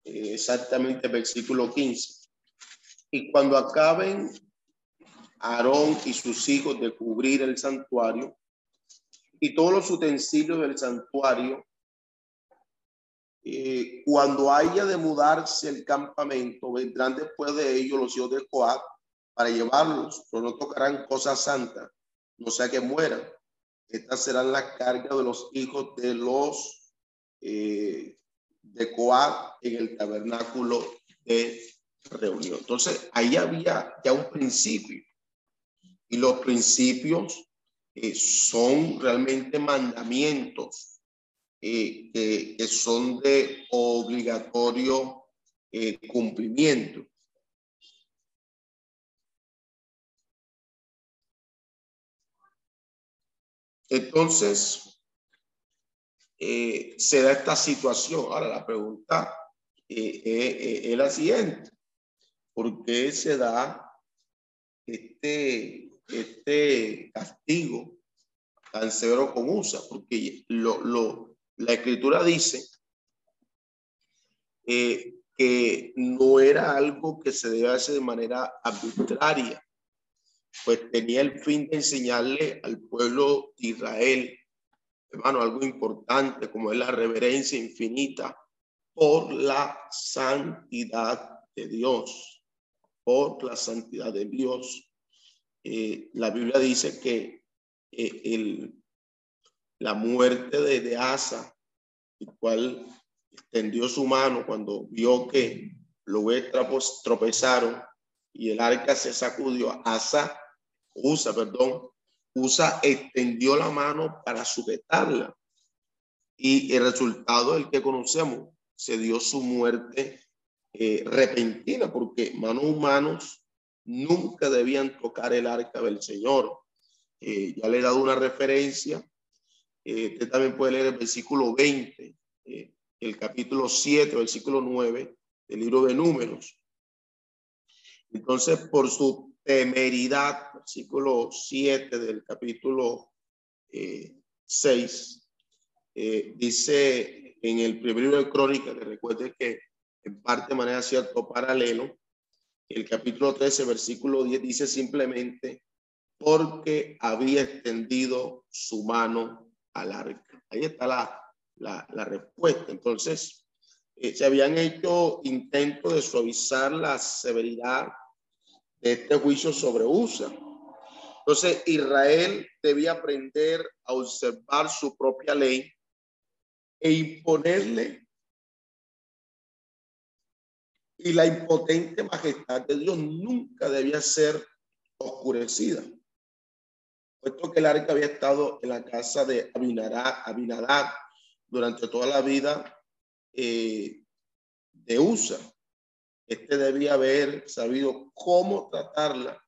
eh, exactamente versículo 15. Y cuando acaben Aarón y sus hijos de cubrir el santuario, y todos los utensilios del santuario. Eh, cuando haya de mudarse el campamento, vendrán después de ellos los hijos de Coat para llevarlos, pero no tocarán cosas santas, no sea que mueran. Estas serán las cargas de los hijos de los eh, de Coat en el tabernáculo de reunión. Entonces, ahí había ya un principio. Y los principios eh, son realmente mandamientos eh, que, son de obligatorio eh, cumplimiento. Entonces, se da esta situación. Ahora la pregunta es la siguiente. ¿Por qué se da este este castigo tan severo con USA, porque lo, lo, la escritura dice eh, que no era algo que se debe hacer de manera arbitraria, pues tenía el fin de enseñarle al pueblo de Israel, hermano, algo importante como es la reverencia infinita por la santidad de Dios, por la santidad de Dios. Eh, la Biblia dice que eh, el, la muerte de, de, Asa, el cual extendió su mano cuando vio que los huestros tropezaron y el arca se sacudió, Asa, Usa, perdón, Usa extendió la mano para sujetarla. Y el resultado del que conocemos, se dio su muerte eh, repentina, porque manos humanos nunca debían tocar el arca del Señor. Eh, ya le he dado una referencia. Eh, usted también puede leer el versículo 20, eh, el capítulo 7, versículo 9 del libro de Números. Entonces, por su temeridad, versículo 7 del capítulo 6, dice en el primer libro de Crónica, que recuerde que en parte de manera cierto paralelo, el capítulo 13, versículo 10 dice simplemente, porque había extendido su mano al arca. Ahí está la, la, respuesta. Entonces, eh, se habían hecho intentos de suavizar la severidad de este juicio sobre USA. Entonces, Israel debía aprender a observar su propia ley e imponerle y la impotente majestad de Dios nunca debía ser oscurecida, puesto que el arca había estado en la casa de Abinadab, durante toda la vida, eh, de USA. Este debía haber sabido cómo tratarla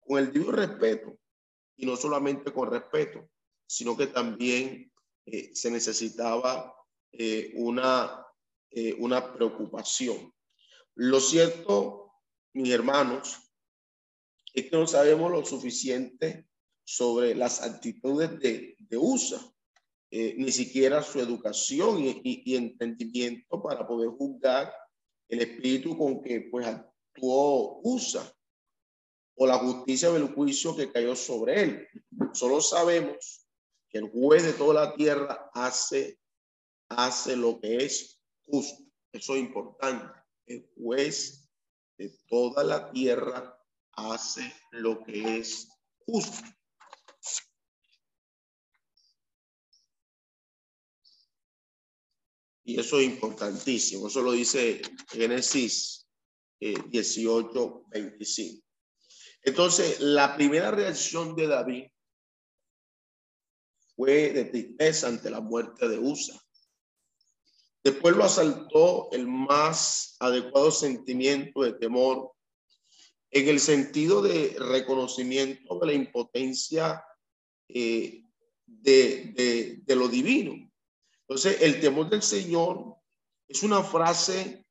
con el debido respeto y no solamente con respeto, sino que también eh, se necesitaba eh, una, una preocupación. Lo cierto, mis hermanos, es que no sabemos lo suficiente sobre las actitudes de, de USA, ni siquiera su educación y, y, entendimiento para poder juzgar el espíritu con que pues actuó USA o la justicia del juicio que cayó sobre él. Solo sabemos que el juez de toda la tierra hace, hace lo que es justo. Eso es importante. El juez de toda la tierra hace lo que es justo. Y eso es importantísimo. Eso lo dice Génesis 18, eh, 25. Entonces, la primera reacción de David fue de tristeza ante la muerte de Usa. Después lo asaltó el más adecuado sentimiento de temor en el sentido de reconocimiento de la impotencia eh, de, de, lo divino. Entonces, el temor del Señor es una frase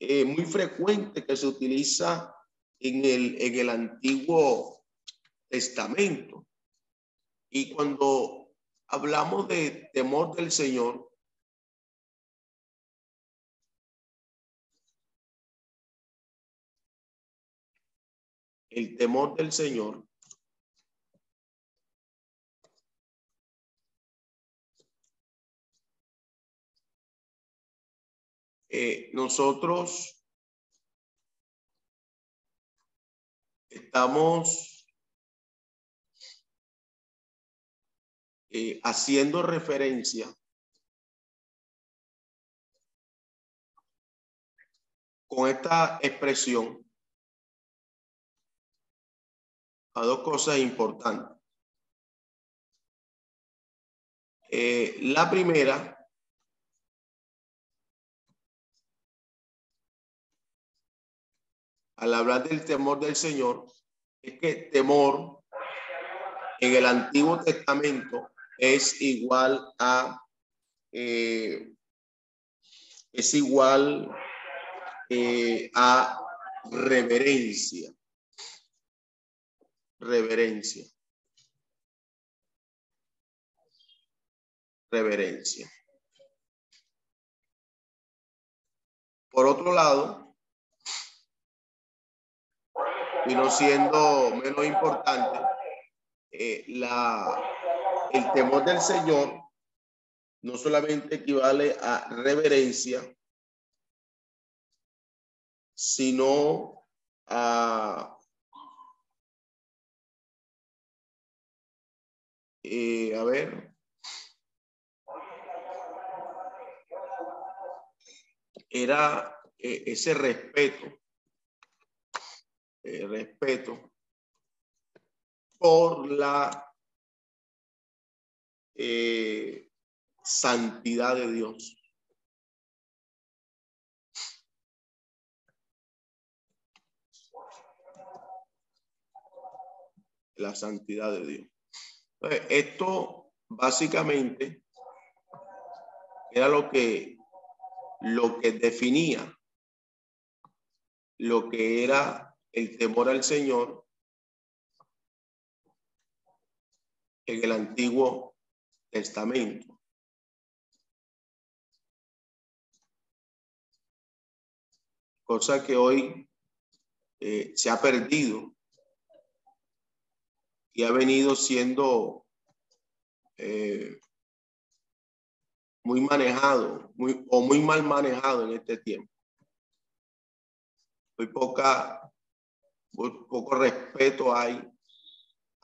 eh, muy frecuente que se utiliza en el, en el Antiguo Testamento. Y cuando hablamos de temor del Señor, el temor del Señor eh, nosotros estamos eh, haciendo referencia con esta expresión dos cosas importantes. Eh, la primera al hablar del temor del Señor, es que temor en el Antiguo Testamento es igual a eh, es igual eh, a reverencia. Reverencia. Reverencia. Por otro lado, no siendo menos importante, eh, la, el temor del Señor no solamente equivale a reverencia, sino a eh, a ver era eh, ese respeto eh, respeto por la eh, santidad de Dios. La santidad de Dios. Esto básicamente era lo que, lo que definía lo que era el temor al Señor en el Antiguo Testamento. Cosa que hoy eh, se ha perdido y ha venido siendo eh, muy manejado muy, o muy mal manejado en este tiempo. Muy poca poco respeto hay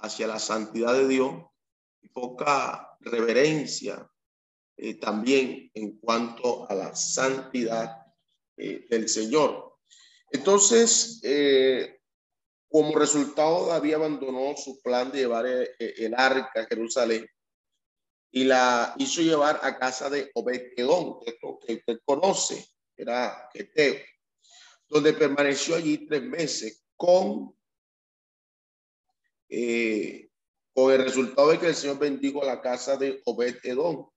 hacia la santidad de Dios y poca reverencia eh, también en cuanto a la santidad eh, del Señor. Entonces, eh, como resultado, David abandonó su plan de llevar el, arca a Jerusalén y la hizo llevar a casa de Obededón, que usted conoce, era Geteo, donde permaneció allí tres meses con, eh, con el resultado de que el Señor bendijo la casa de Obed Edom.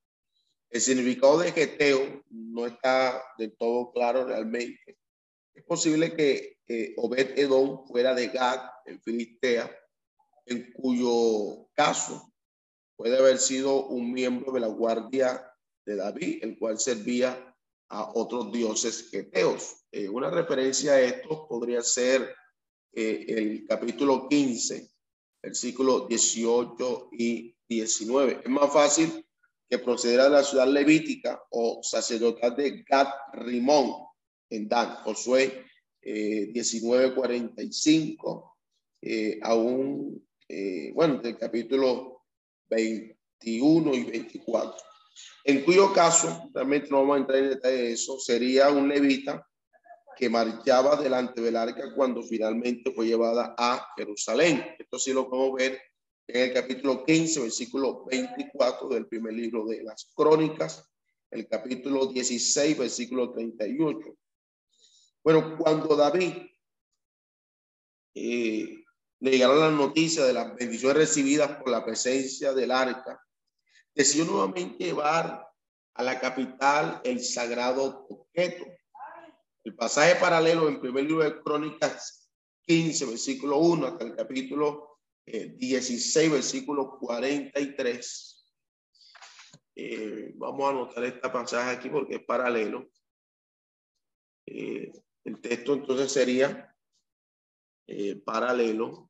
El significado de Geteo no está del todo claro realmente. Es posible que eh, Obed Edom fuera de Gad, en Filistea, en cuyo caso puede haber sido un miembro de la guardia de David, el cual servía a otros dioses geteos. Eh, una referencia a esto podría ser eh, el capítulo 15, versículos 18 y 19. Es más fácil que procediera de la ciudad levítica o sacerdotal de Gad Rimón en Dan, Josué eh, 19:45, eh, aún, eh, bueno, del capítulo 21 y 24 en cuyo caso, realmente no vamos a entrar en detalle de eso, sería un levita que marchaba delante del arca cuando finalmente fue llevada a Jerusalén. Esto sí lo podemos ver en el capítulo 15, versículo 24 del primer libro de las crónicas, el capítulo 16, versículo 38. Bueno, cuando David eh, le llegaron las noticias de las bendiciones recibidas por la presencia del arca, decidió nuevamente llevar a la capital el sagrado objeto. El pasaje paralelo en primer libro de Crónicas 15, versículo 1 hasta el capítulo 16, eh, versículo 43. Eh, vamos a anotar este pasaje aquí porque es paralelo. Eh, el texto entonces sería paralelo.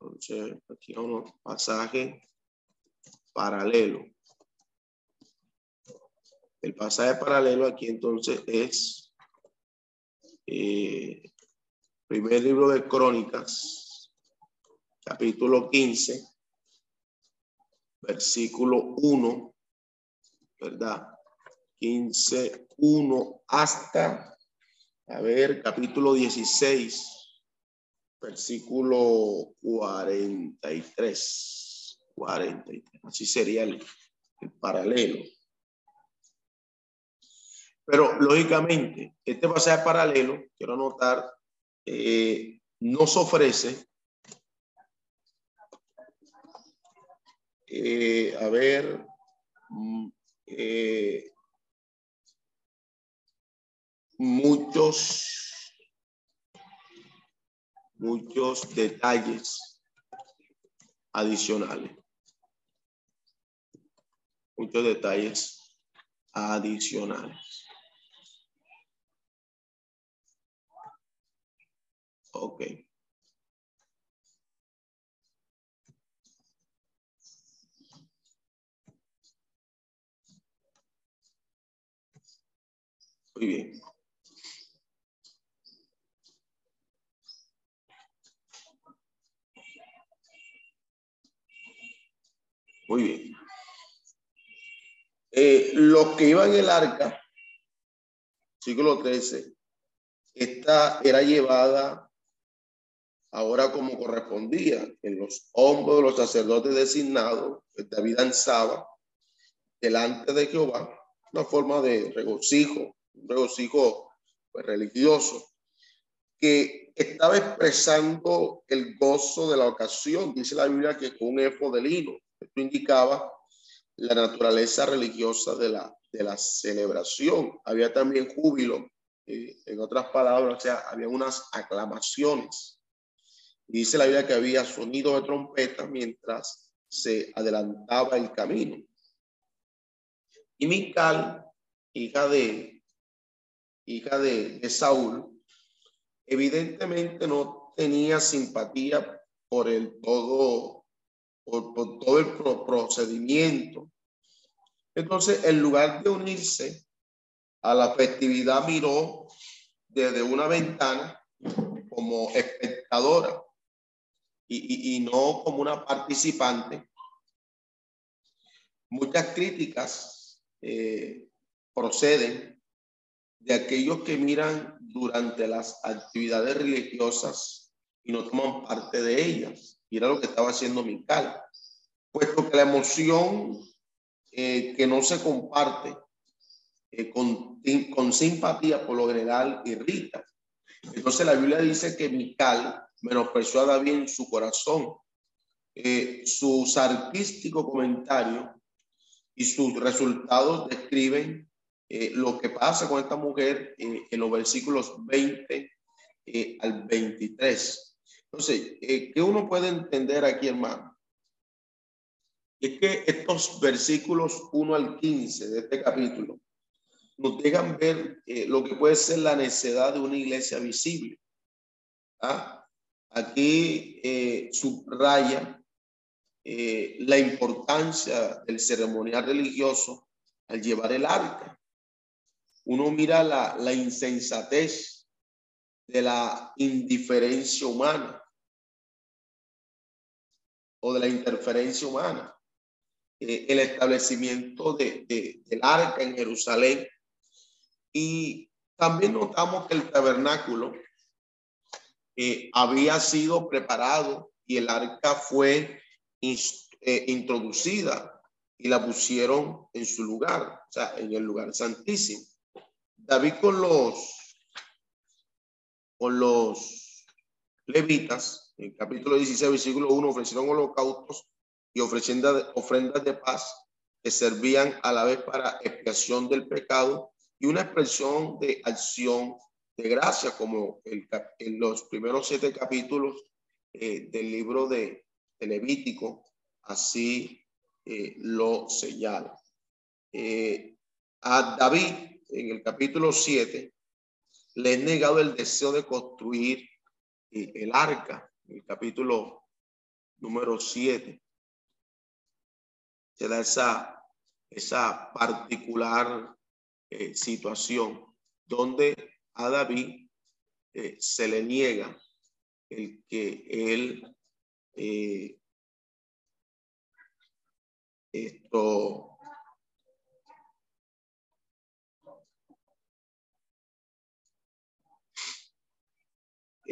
Entonces, aquí unos pasaje paralelo. El pasaje paralelo aquí entonces es eh, primer libro de Crónicas, capítulo 15, versículo 1, ¿verdad? 15, 1 hasta, a ver, capítulo 16, versículo 43. 43. Así sería el, paralelo. Pero lógicamente, este pasaje paralelo, quiero anotar, eh, nos ofrece, eh, a ver, mm, eh, muchos, muchos detalles adicionales muchos detalles adicionales. Ok. Muy bien. Muy bien. Eh, los que iban en el arca, siglo XIII, esta era llevada ahora como correspondía en los hombros de los sacerdotes designados, pues David danzaba delante de Jehová, una forma de regocijo, un regocijo pues, religioso, que estaba expresando el gozo de la ocasión. Dice la Biblia que con un efo de lino, esto indicaba la naturaleza religiosa de la, de la celebración. Había también júbilo, eh, en otras palabras, o sea, había unas aclamaciones. dice la Biblia que había sonido de trompeta mientras se adelantaba el camino. Y Mical, hija de, hija de, de Saúl, evidentemente no tenía simpatía por el todo por, todo el procedimiento. Entonces, en lugar de unirse a la festividad, miró desde una ventana como espectadora y, no como una participante. Muchas críticas eh, proceden de aquellos que miran durante las actividades religiosas y no toman parte de ellas. Y era lo que estaba haciendo Mical. Puesto que la emoción eh, que no se comparte eh, con, con simpatía por lo general irrita. Entonces la Biblia dice que Mical menospreció a David en su corazón. Eh, su sarcístico comentario y sus resultados describen eh, lo que pasa con esta mujer eh, en los versículos 20 al 23. Entonces, ¿qué uno puede entender aquí, hermano? Es que estos versículos 1 al 15 de este capítulo nos dejan ver lo que puede ser la necedad de una iglesia visible. ¿Ah? Aquí eh, subraya eh, la importancia del ceremonial religioso al llevar el arca. Uno mira la insensatez de la indiferencia humana o de la interferencia humana. Eh, el establecimiento de, de, del arca en Jerusalén. Y también notamos que el tabernáculo eh, había sido preparado y el arca fue eh, introducida y la pusieron en su lugar, o sea, en el lugar santísimo. David con los, con los levitas, en el capítulo 16, versículo 1, ofrecieron holocaustos y ofrendas ofrendas de paz que servían a la vez para expiación del pecado y una expresión de acción de gracia, como el, en los primeros siete capítulos eh, del libro de, Levítico, así eh, lo señala. Eh, a David, en el capítulo 7, le he negado el deseo de construir el arca, el capítulo número 7. Se da esa, esa particular situación donde a David eh, se le niega el que él eh, esto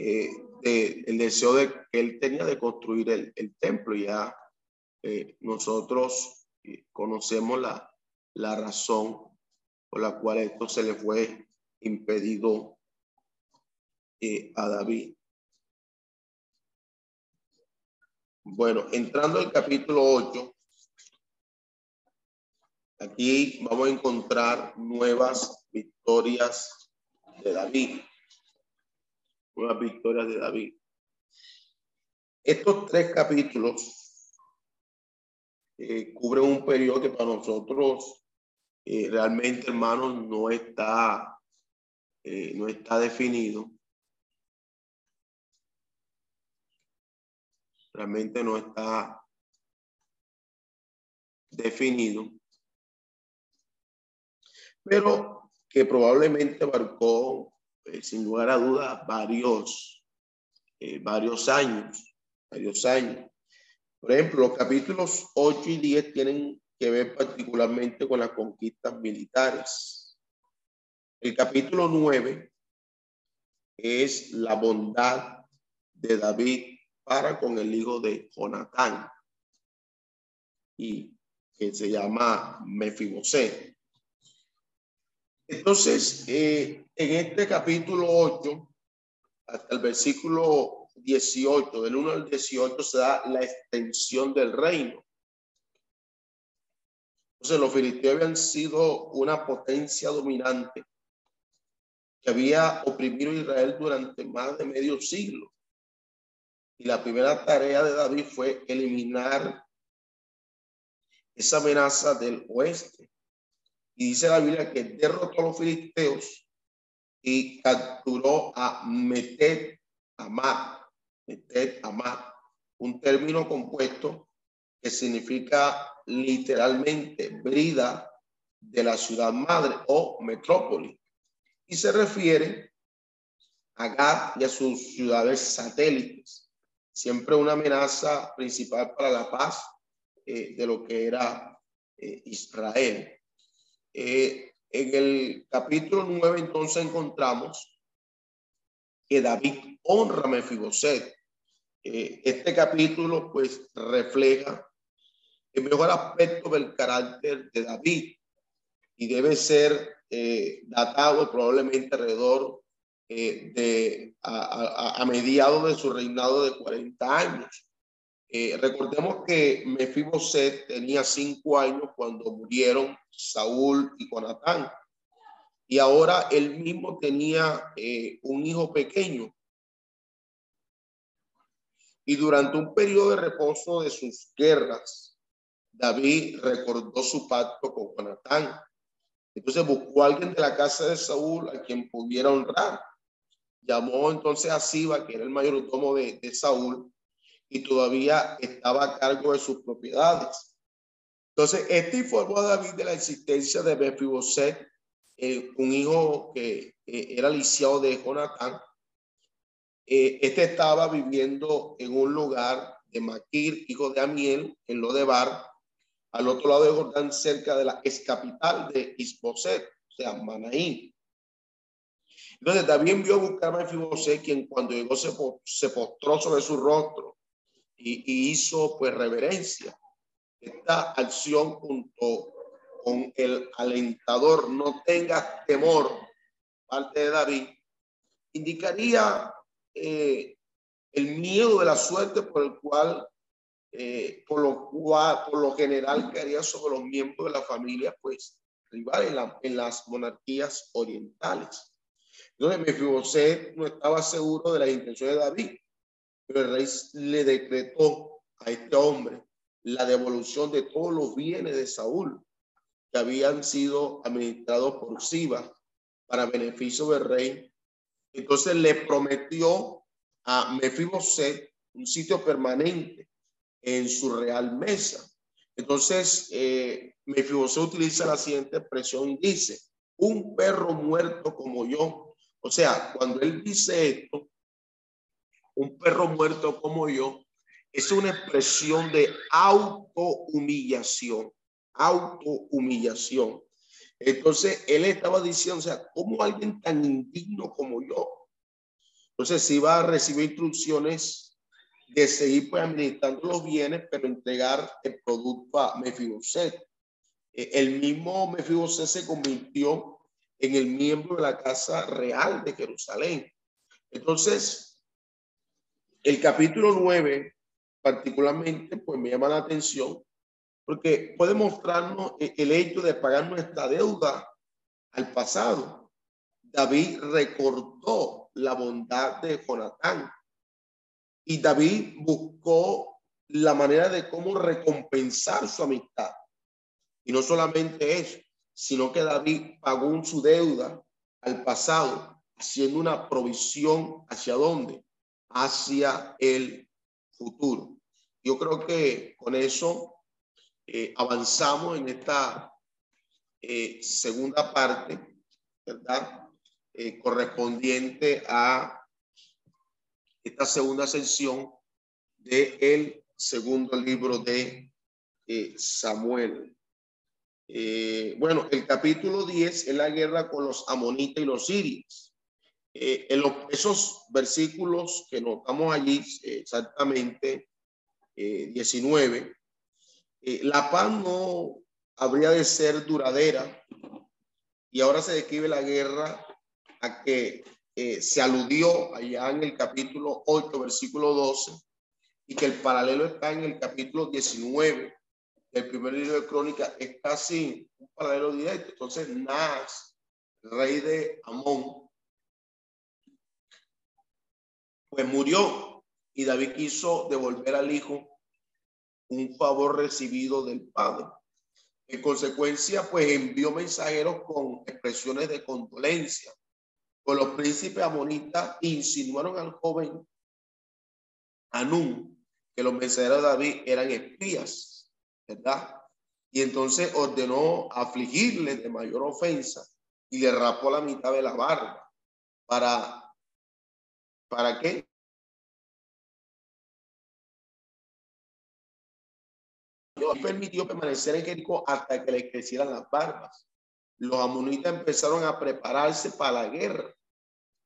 eh, el deseo de, que él tenía de construir el, templo ya nosotros conocemos la, razón por la cual esto se le fue impedido eh, a David. Bueno, entrando al capítulo 8, aquí vamos a encontrar nuevas victorias de David. Nuevas victorias de David. Estos tres capítulos eh, cubren un periodo que para nosotros eh, realmente, hermanos, no está eh, no está definido. Realmente no está definido. Pero que probablemente abarcó, eh, sin lugar a dudas, varios, eh, varios años, varios años. Por ejemplo, los capítulos 8 y 10 tienen que ver particularmente con las conquistas militares. El capítulo 9 es la bondad de David para con el hijo de Jonatán y que se llama Mefiboset. Entonces, eh, en este capítulo 8, hasta el versículo 18, del 1 al 18, se da la extensión del reino. Entonces, los filisteos habían sido una potencia dominante que había oprimido a Israel durante más de medio siglo. Y la primera tarea de David fue eliminar esa amenaza del oeste. Y dice la Biblia que derrotó a los filisteos y capturó a Metet Amat. Metet Amat, un término compuesto que significa literalmente brida de la ciudad madre o metrópoli y se refiere a Gad y a sus ciudades satélites, siempre una amenaza principal para la paz eh, de lo que era eh, Israel. Eh, en el capítulo 9 entonces encontramos que David honra a Mefiboset. este capítulo pues refleja el mejor aspecto del carácter de David y debe ser eh, datado probablemente alrededor eh, de a, mediados de su reinado de 40 años. Eh, recordemos que Mefiboset tenía cinco años cuando murieron Saúl y Jonatán. Y ahora él mismo tenía un hijo pequeño. Y durante un periodo de reposo de sus guerras, David recordó su pacto con Jonatán entonces buscó a alguien de la casa de Saúl a quien pudiera honrar. Llamó entonces a Siba, que era el mayordomo de, de Saúl, y todavía estaba a cargo de sus propiedades. Entonces, este informó a David de la existencia de Mefiboset, eh, un hijo que era lisiado de Jonatán. Eh, este estaba viviendo en un lugar de Maquir, hijo de Amiel, en Lodebar, al otro lado de Jordán, cerca de la ex capital de Isboset, o sea, Manaí. Entonces David envió a buscar a Mefiboset, quien cuando llegó se, se postró sobre su rostro y, hizo pues reverencia. Esta acción junto con el alentador, no tenga temor, parte de David, indicaría eh, el miedo de la suerte por el cual eh, por, lo cual, por lo general caería sobre los miembros de la familia, pues rival en, en las monarquías orientales. Entonces Mefiboset no estaba seguro de las intenciones de David, el rey le decretó a este hombre la devolución de todos los bienes de Saúl que habían sido administrados por Siba para beneficio del rey. Entonces le prometió a Mefiboset un sitio permanente en su real mesa. Entonces, eh, Mefiboset utiliza la siguiente expresión y dice, un perro muerto como yo. O sea, cuando él dice esto, un perro muerto como yo, es una expresión de auto-humillación, auto-humillación. Entonces, él estaba diciendo, o sea, ¿cómo alguien tan indigno como yo? Entonces, si va a recibir instrucciones de seguir pues administrando los bienes, pero entregar el producto a Mefiboset. Eh, el mismo Mefiboset se convirtió en el miembro de la Casa Real de Jerusalén. Entonces, el capítulo 9 particularmente, pues me llama la atención porque puede mostrarnos e-, el hecho de pagar nuestra deuda al pasado. David recordó la bondad de Jonatán y David buscó la manera de cómo recompensar su amistad. Y no solamente eso, sino que David pagó su deuda al pasado, haciendo una provisión hacia dónde? Hacia el futuro. Yo creo que con eso eh, avanzamos en esta eh, segunda parte, ¿verdad? Eh, correspondiente a esta segunda sección del el segundo libro de Samuel. Bueno, el capítulo 10 es la guerra con los amonitas y los sirios. Eh, en esos versículos que notamos allí, exactamente 19, la paz no habría de ser duradera y ahora se describe la guerra a que eh, se aludió allá en el capítulo 8, versículo 12, y que el paralelo está en el capítulo 19 del primer libro de Crónica, es casi un paralelo directo. Entonces, Nas, rey de Amón, pues murió y David quiso devolver al hijo un favor recibido del padre. En consecuencia, pues envió mensajeros con expresiones de condolencia pues los príncipes amonitas insinuaron al joven Anún que los mensajeros de David eran espías, ¿verdad? Y entonces ordenó afligirle de mayor ofensa y le rapó la mitad de la barba. ¿Para, para qué? Dios permitió permanecer en Jericó hasta que le crecieran las barbas. Los amonitas empezaron a prepararse para la guerra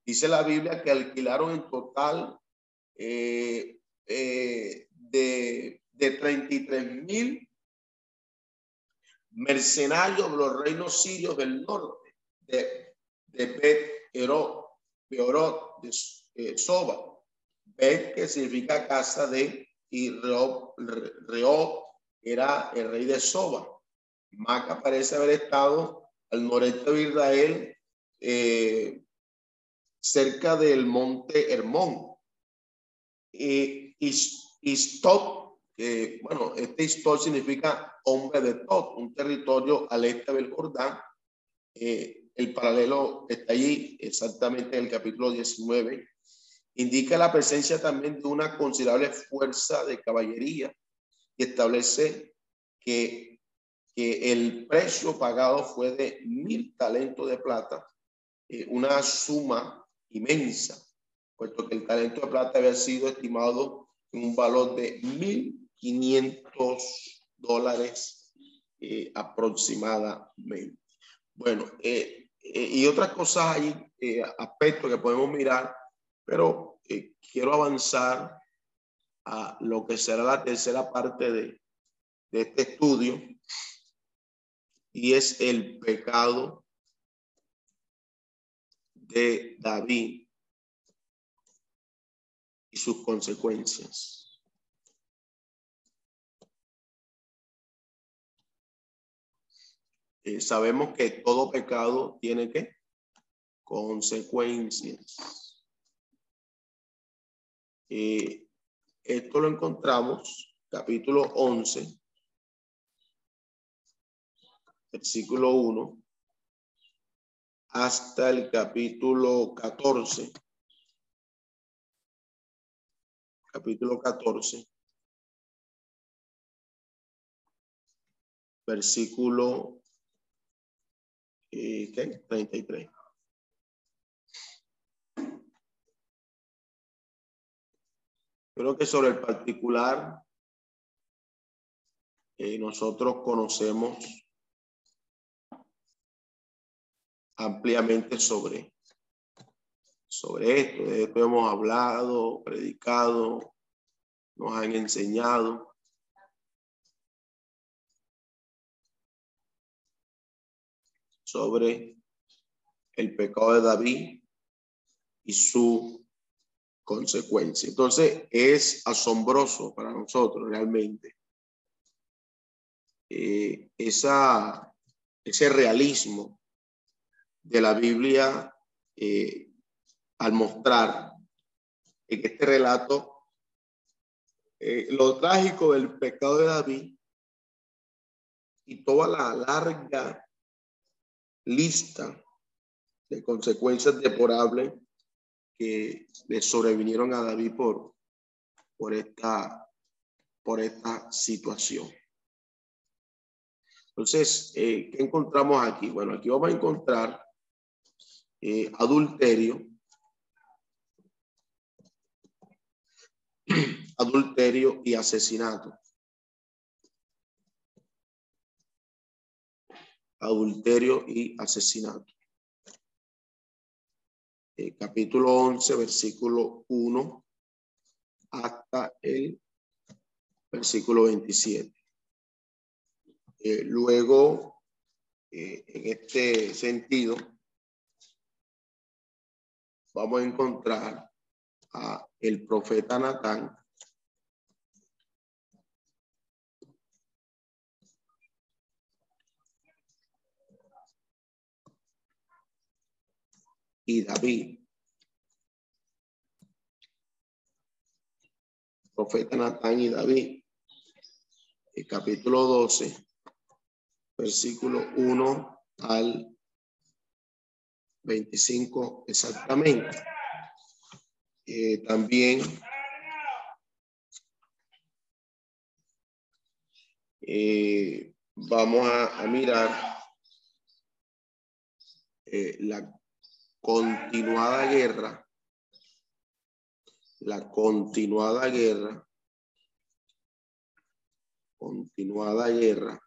Dice la Biblia que alquilaron en total eh, eh, de, de 33 mil mercenarios de los reinos sirios del norte. de, de Bet eh, Soba. Bet que significa casa de, y era el rey de Soba. Maca parece haber estado al noreste de Israel, eh, cerca del monte Hermón. Y, que, bueno, este Istot significa hombre de Tot, un territorio al este del Jordán. Eh, el paralelo está allí exactamente en el capítulo 19. Indica la presencia también de una considerable fuerza de caballería y establece que, que el precio pagado fue de mil talentos de plata, eh, una suma inmensa, puesto que el talento de plata había sido estimado en un valor de mil quinientos dólares eh, aproximadamente. Bueno, eh, y otras cosas hay, aspectos que podemos mirar, pero quiero avanzar a lo que será la tercera parte de, este estudio y es el pecado de David y sus consecuencias. Eh, sabemos que todo pecado tiene que consecuencias. Eh, esto lo encontramos, capítulo 11, versículo 1, hasta el capítulo 14. Capítulo 14. Versículo eh, ¿qué? 33. Creo que sobre el particular, eh, nosotros conocemos ampliamente sobre, sobre esto. De esto hemos hablado, predicado, nos han enseñado. sobre el pecado de David y su consecuencia. Entonces, es asombroso para nosotros realmente eh, esa, ese realismo de la Biblia eh, al mostrar en este relato eh, lo trágico del pecado de David y toda la larga lista de consecuencias deplorables que le sobrevinieron a David por, por, esta, por esta situación. Entonces, eh, ¿qué encontramos aquí? Bueno, aquí vamos a encontrar eh, adulterio, adulterio y asesinato. Adulterio y asesinato. Eh, capítulo 11, versículo 1 hasta el versículo 27. Eh, luego, eh, en este sentido, vamos a encontrar a el profeta Natán y David. Profeta Natán y David. El capítulo 12, versículo 1 al 25 exactamente. Eh, también eh, vamos a, mirar eh, la continuada guerra, la continuada guerra, continuada guerra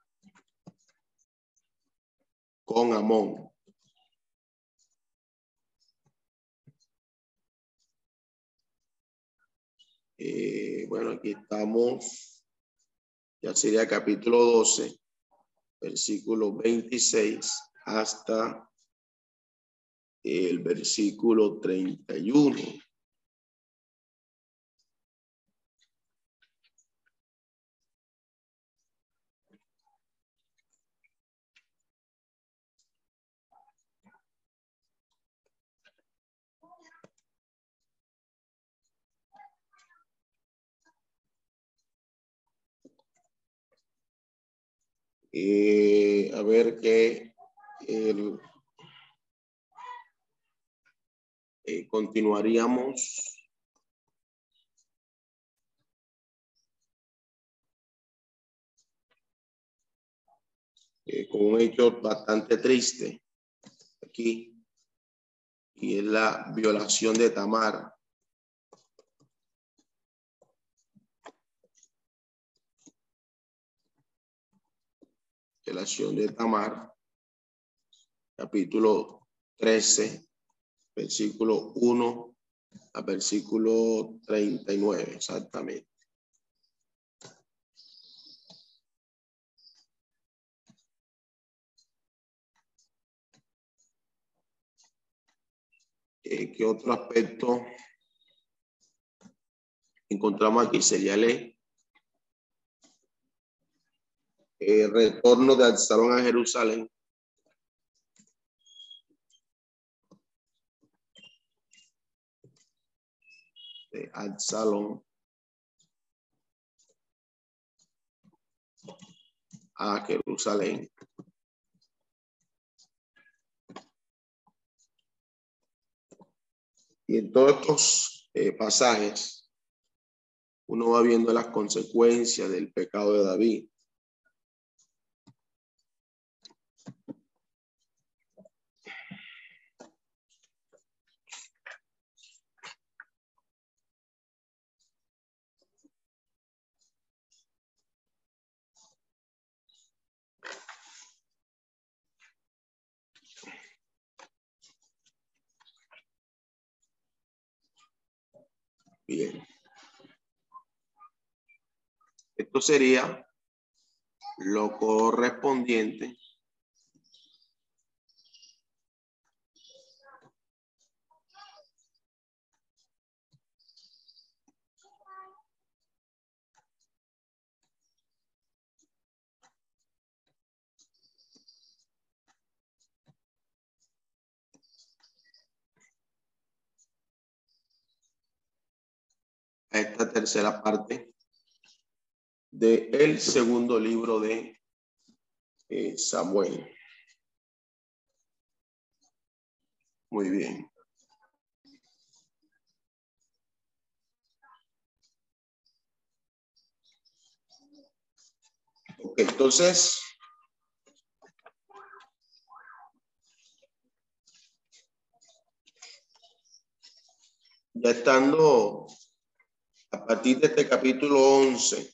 con Amón. Eh, bueno, aquí estamos, ya sería capítulo 12, versículo 26 hasta el versículo 31. Eh, a ver qué el, eh, continuaríamos. Eh, con un hecho bastante triste aquí y es la violación de Tamar. Relación de Tamar, capítulo 13, versículo 1 a versículo 39, exactamente. Eh, ¿Qué otro aspecto encontramos aquí? Sería el retorno de Absalón a Jerusalén. De Absalón a Jerusalén. Y en todos estos eh, pasajes, uno va viendo las consecuencias del pecado de David. Bien. Esto sería lo correspondiente esta tercera parte de el segundo libro de eh, Samuel. Muy bien. entonces, ya estando a partir de este capítulo 11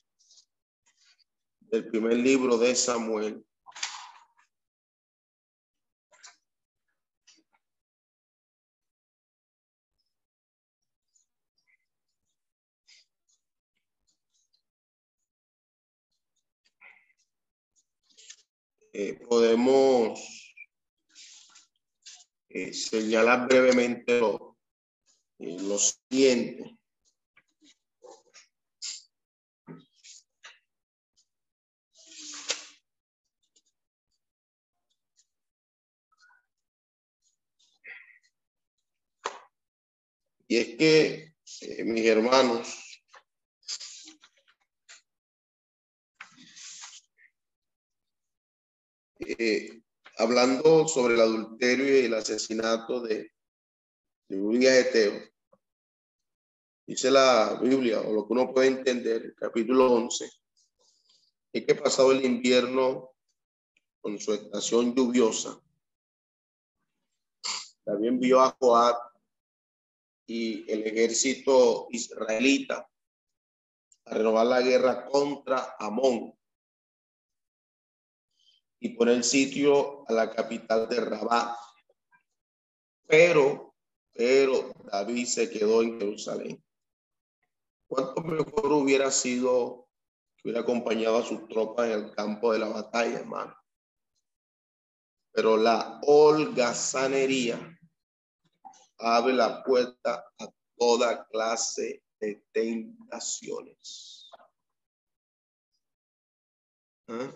del primer libro de Samuel, eh, podemos eh, señalar brevemente lo, eh, lo siguiente. Y es que, eh, mis hermanos, eh, hablando sobre el adulterio y el asesinato de, de Urias Eteo, dice la Biblia, o lo que uno puede entender, capítulo 11, es que pasado el invierno con su estación lluviosa, también vio a Joab y el ejército israelita a renovar la guerra contra Amón y poner sitio a la capital de Rabat. Pero, pero David se quedó en Jerusalén. ¿Cuánto mejor hubiera sido que hubiera acompañado a sus tropas en el campo de la batalla, hermano? Pero la holgazanería abre la puerta a toda clase de tentaciones. ¿Ah?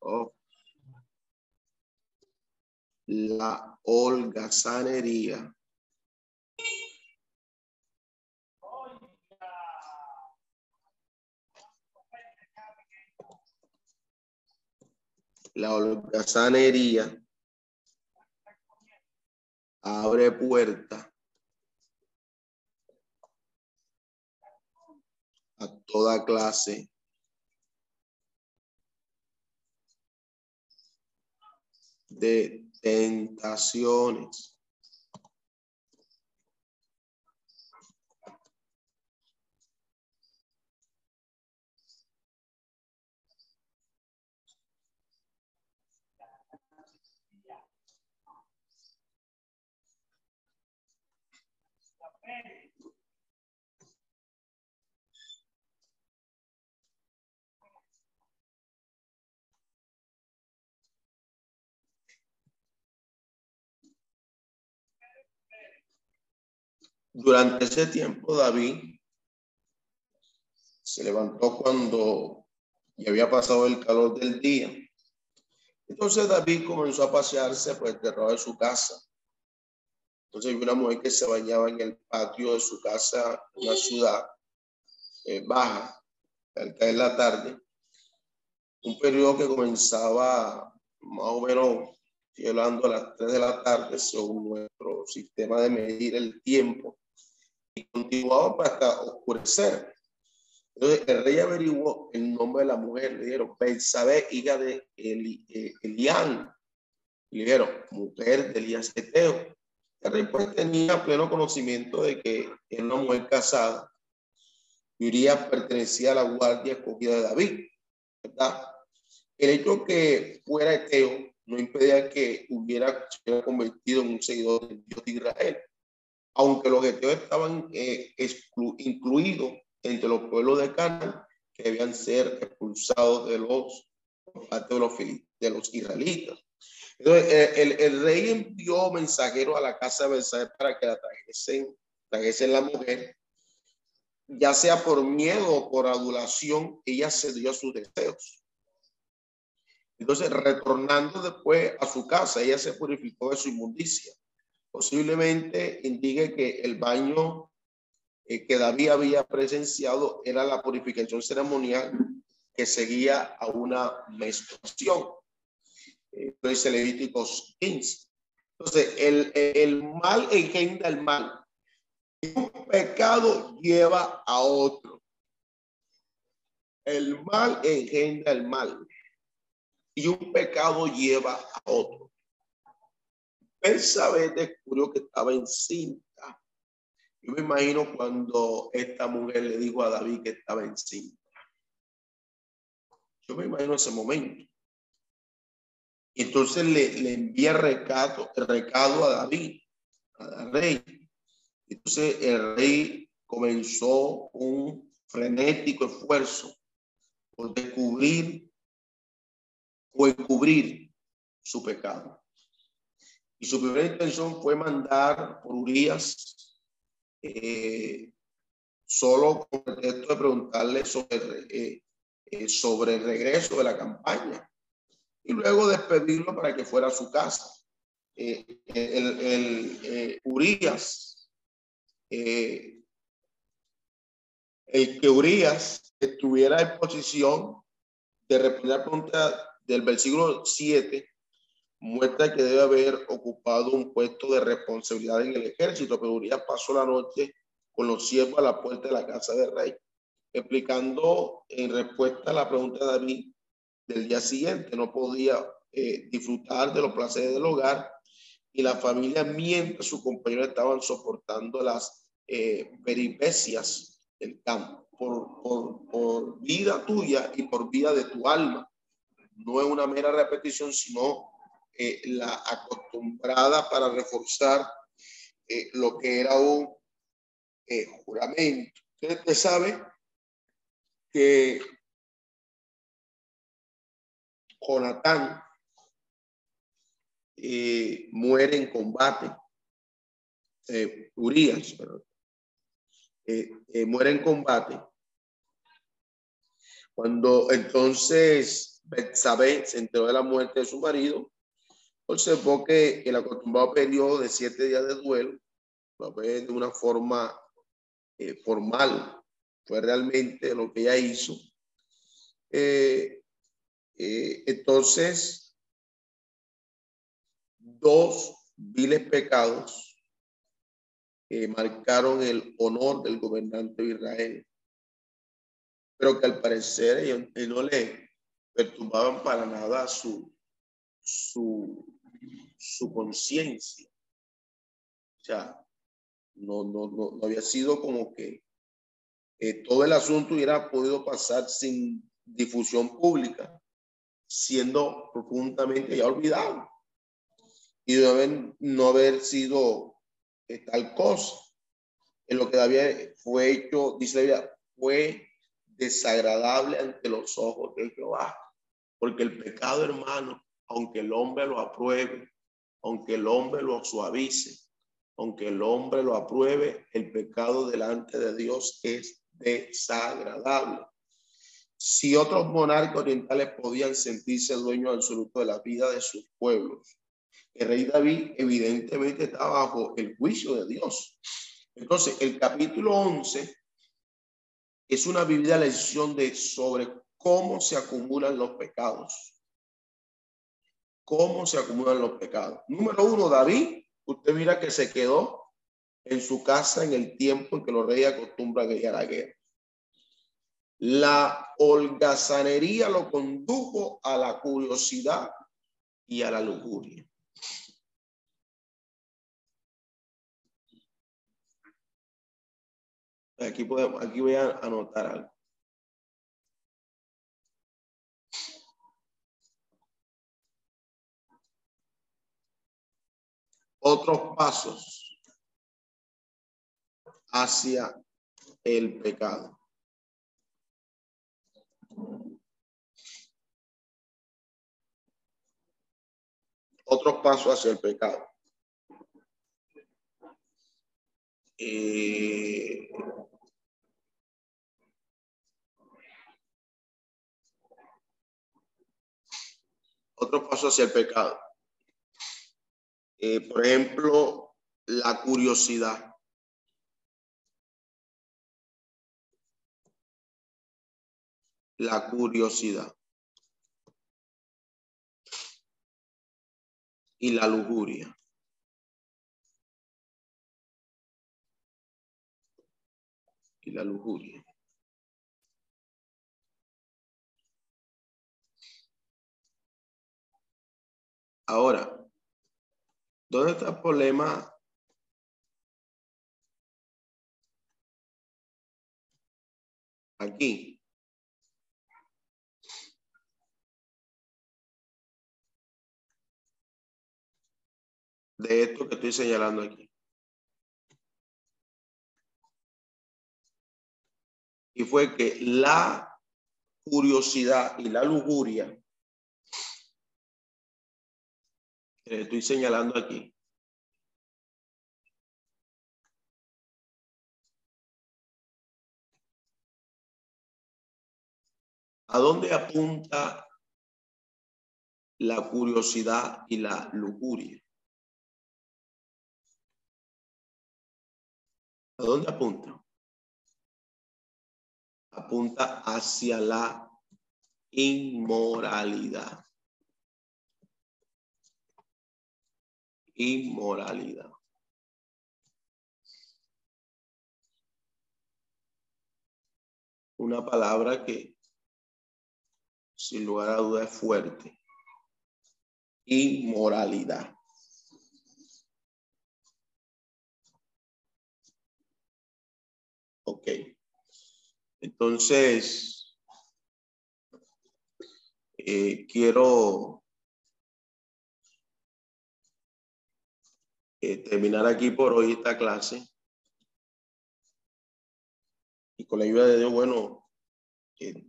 Oh. La holgazanería. La holgazanería abre puerta a toda clase de tentaciones. Durante ese tiempo David se levantó cuando ya había pasado el calor del día. Entonces David comenzó a pasearse por el terreno de su casa. Entonces vi una mujer que se bañaba en el patio de su casa una ciudad eh, baja, al caer la tarde. Un periodo que comenzaba más o menos, hablando a las 3 de la tarde, según nuestro sistema de medir el tiempo y continuaba hasta oscurecer. Entonces el rey averiguó el nombre de la mujer, le dijeron Belsabé, hija de Eli, eh, Elián. Le dijeron, mujer de Elías Eteo. El rey pues tenía pleno conocimiento de que era una mujer casada y Urias pertenecía a la guardia escogida de David, ¿verdad? El hecho que fuera Eteo no impedía que hubiera se convertido en un seguidor del Dios de Israel aunque los eteos estaban eh, incluidos entre los pueblos de Canaán, que debían ser expulsados de los, de los, de los israelitas. Entonces, el, rey envió mensajeros a la casa de Versailles para que la trajesen, trajesen la mujer, ya sea por miedo o por adulación, ella cedió a sus deseos. Entonces, retornando después a su casa, ella se purificó de su inmundicia posiblemente indique que el baño eh, que David había presenciado era la purificación ceremonial que seguía a una menstruación. Eh, dice Levíticos 15. Entonces, el, el mal engendra el mal. Un pecado lleva a otro. El mal engendra el mal. Y un pecado lleva a otro. Belsabé descubrió que estaba encinta. Yo me imagino cuando esta mujer le dijo a David que estaba encinta. Yo me imagino ese momento. Y entonces le, le envía recado, recado a David, al rey. Entonces el rey comenzó un frenético esfuerzo por descubrir o encubrir su pecado. Y su primera intención fue mandar por Urias eh, solo con el texto de preguntarle sobre, eh, eh, sobre el regreso de la campaña y luego despedirlo para que fuera a su casa. el, el Urias, el que Urias estuviera en posición de responder la pregunta del versículo 7 muestra que debe haber ocupado un puesto de responsabilidad en el ejército, pero Urias pasó la noche con los siervos a la puerta de la casa del rey, explicando en respuesta a la pregunta de David del día siguiente, no podía eh, disfrutar de los placeres del hogar y la familia mientras sus compañeros estaban soportando las eh, peripecias del campo por, por, por vida tuya y por vida de tu alma. No es una mera repetición, sino eh, la acostumbrada para reforzar eh, lo que era un eh, juramento. Usted sabe que Jonatán muere en combate. Urias, muere en combate. Cuando entonces Betsabé se enteró de la muerte de su marido, observó que el acostumbrado periodo de siete días de duelo de una forma eh, formal. Fue realmente lo que ella hizo. Eh, eh, entonces, dos viles pecados marcaron el honor del gobernante de Israel, pero que al parecer no le perturbaban para nada su, su, su conciencia. O sea, no, no, no, había sido como que todo el asunto hubiera podido pasar sin difusión pública, siendo profundamente ya olvidado y de no haber sido eh, tal cosa. En lo que había fue hecho, dice la fue desagradable ante los ojos de Jehová, porque el pecado, hermano, aunque el hombre lo apruebe, aunque el hombre lo suavice, aunque el hombre lo apruebe, el pecado delante de Dios es desagradable. Si otros monarcas orientales podían sentirse dueños absoluto de la vida de sus pueblos, el rey David evidentemente está bajo el juicio de Dios. Entonces, el capítulo 11 es una vivida lección de sobre cómo se acumulan los pecados. Cómo se acumulan los pecados. Número uno, David usted mira que se quedó en su casa en el tiempo en que los reyes acostumbran a guerra. La holgazanería lo condujo a la curiosidad y a la lujuria. Aquí, podemos, aquí voy a anotar algo. Otros pasos hacia el pecado. Otros pasos hacia el pecado. Eh, otros pasos hacia el pecado. Eh, por ejemplo, la curiosidad. La curiosidad. Y la lujuria. Y la lujuria. Ahora, ¿Dónde está el problema? Aquí. De esto que estoy señalando aquí. Y fue que la curiosidad y la lujuria estoy señalando aquí. ¿A dónde apunta la curiosidad y la lujuria? ¿A dónde apunta? Apunta hacia la inmoralidad. Inmoralidad. Una palabra que sin lugar a duda es fuerte. Inmoralidad. Ok. Entonces, eh, quiero terminar aquí por hoy esta clase. y con la ayuda de Dios, bueno, eh,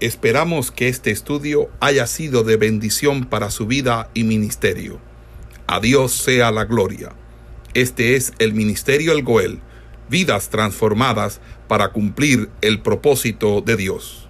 Esperamos que este estudio haya sido de bendición para su vida y ministerio. A Dios sea la gloria. Este es el Ministerio El Goel, vidas transformadas para cumplir el propósito de Dios.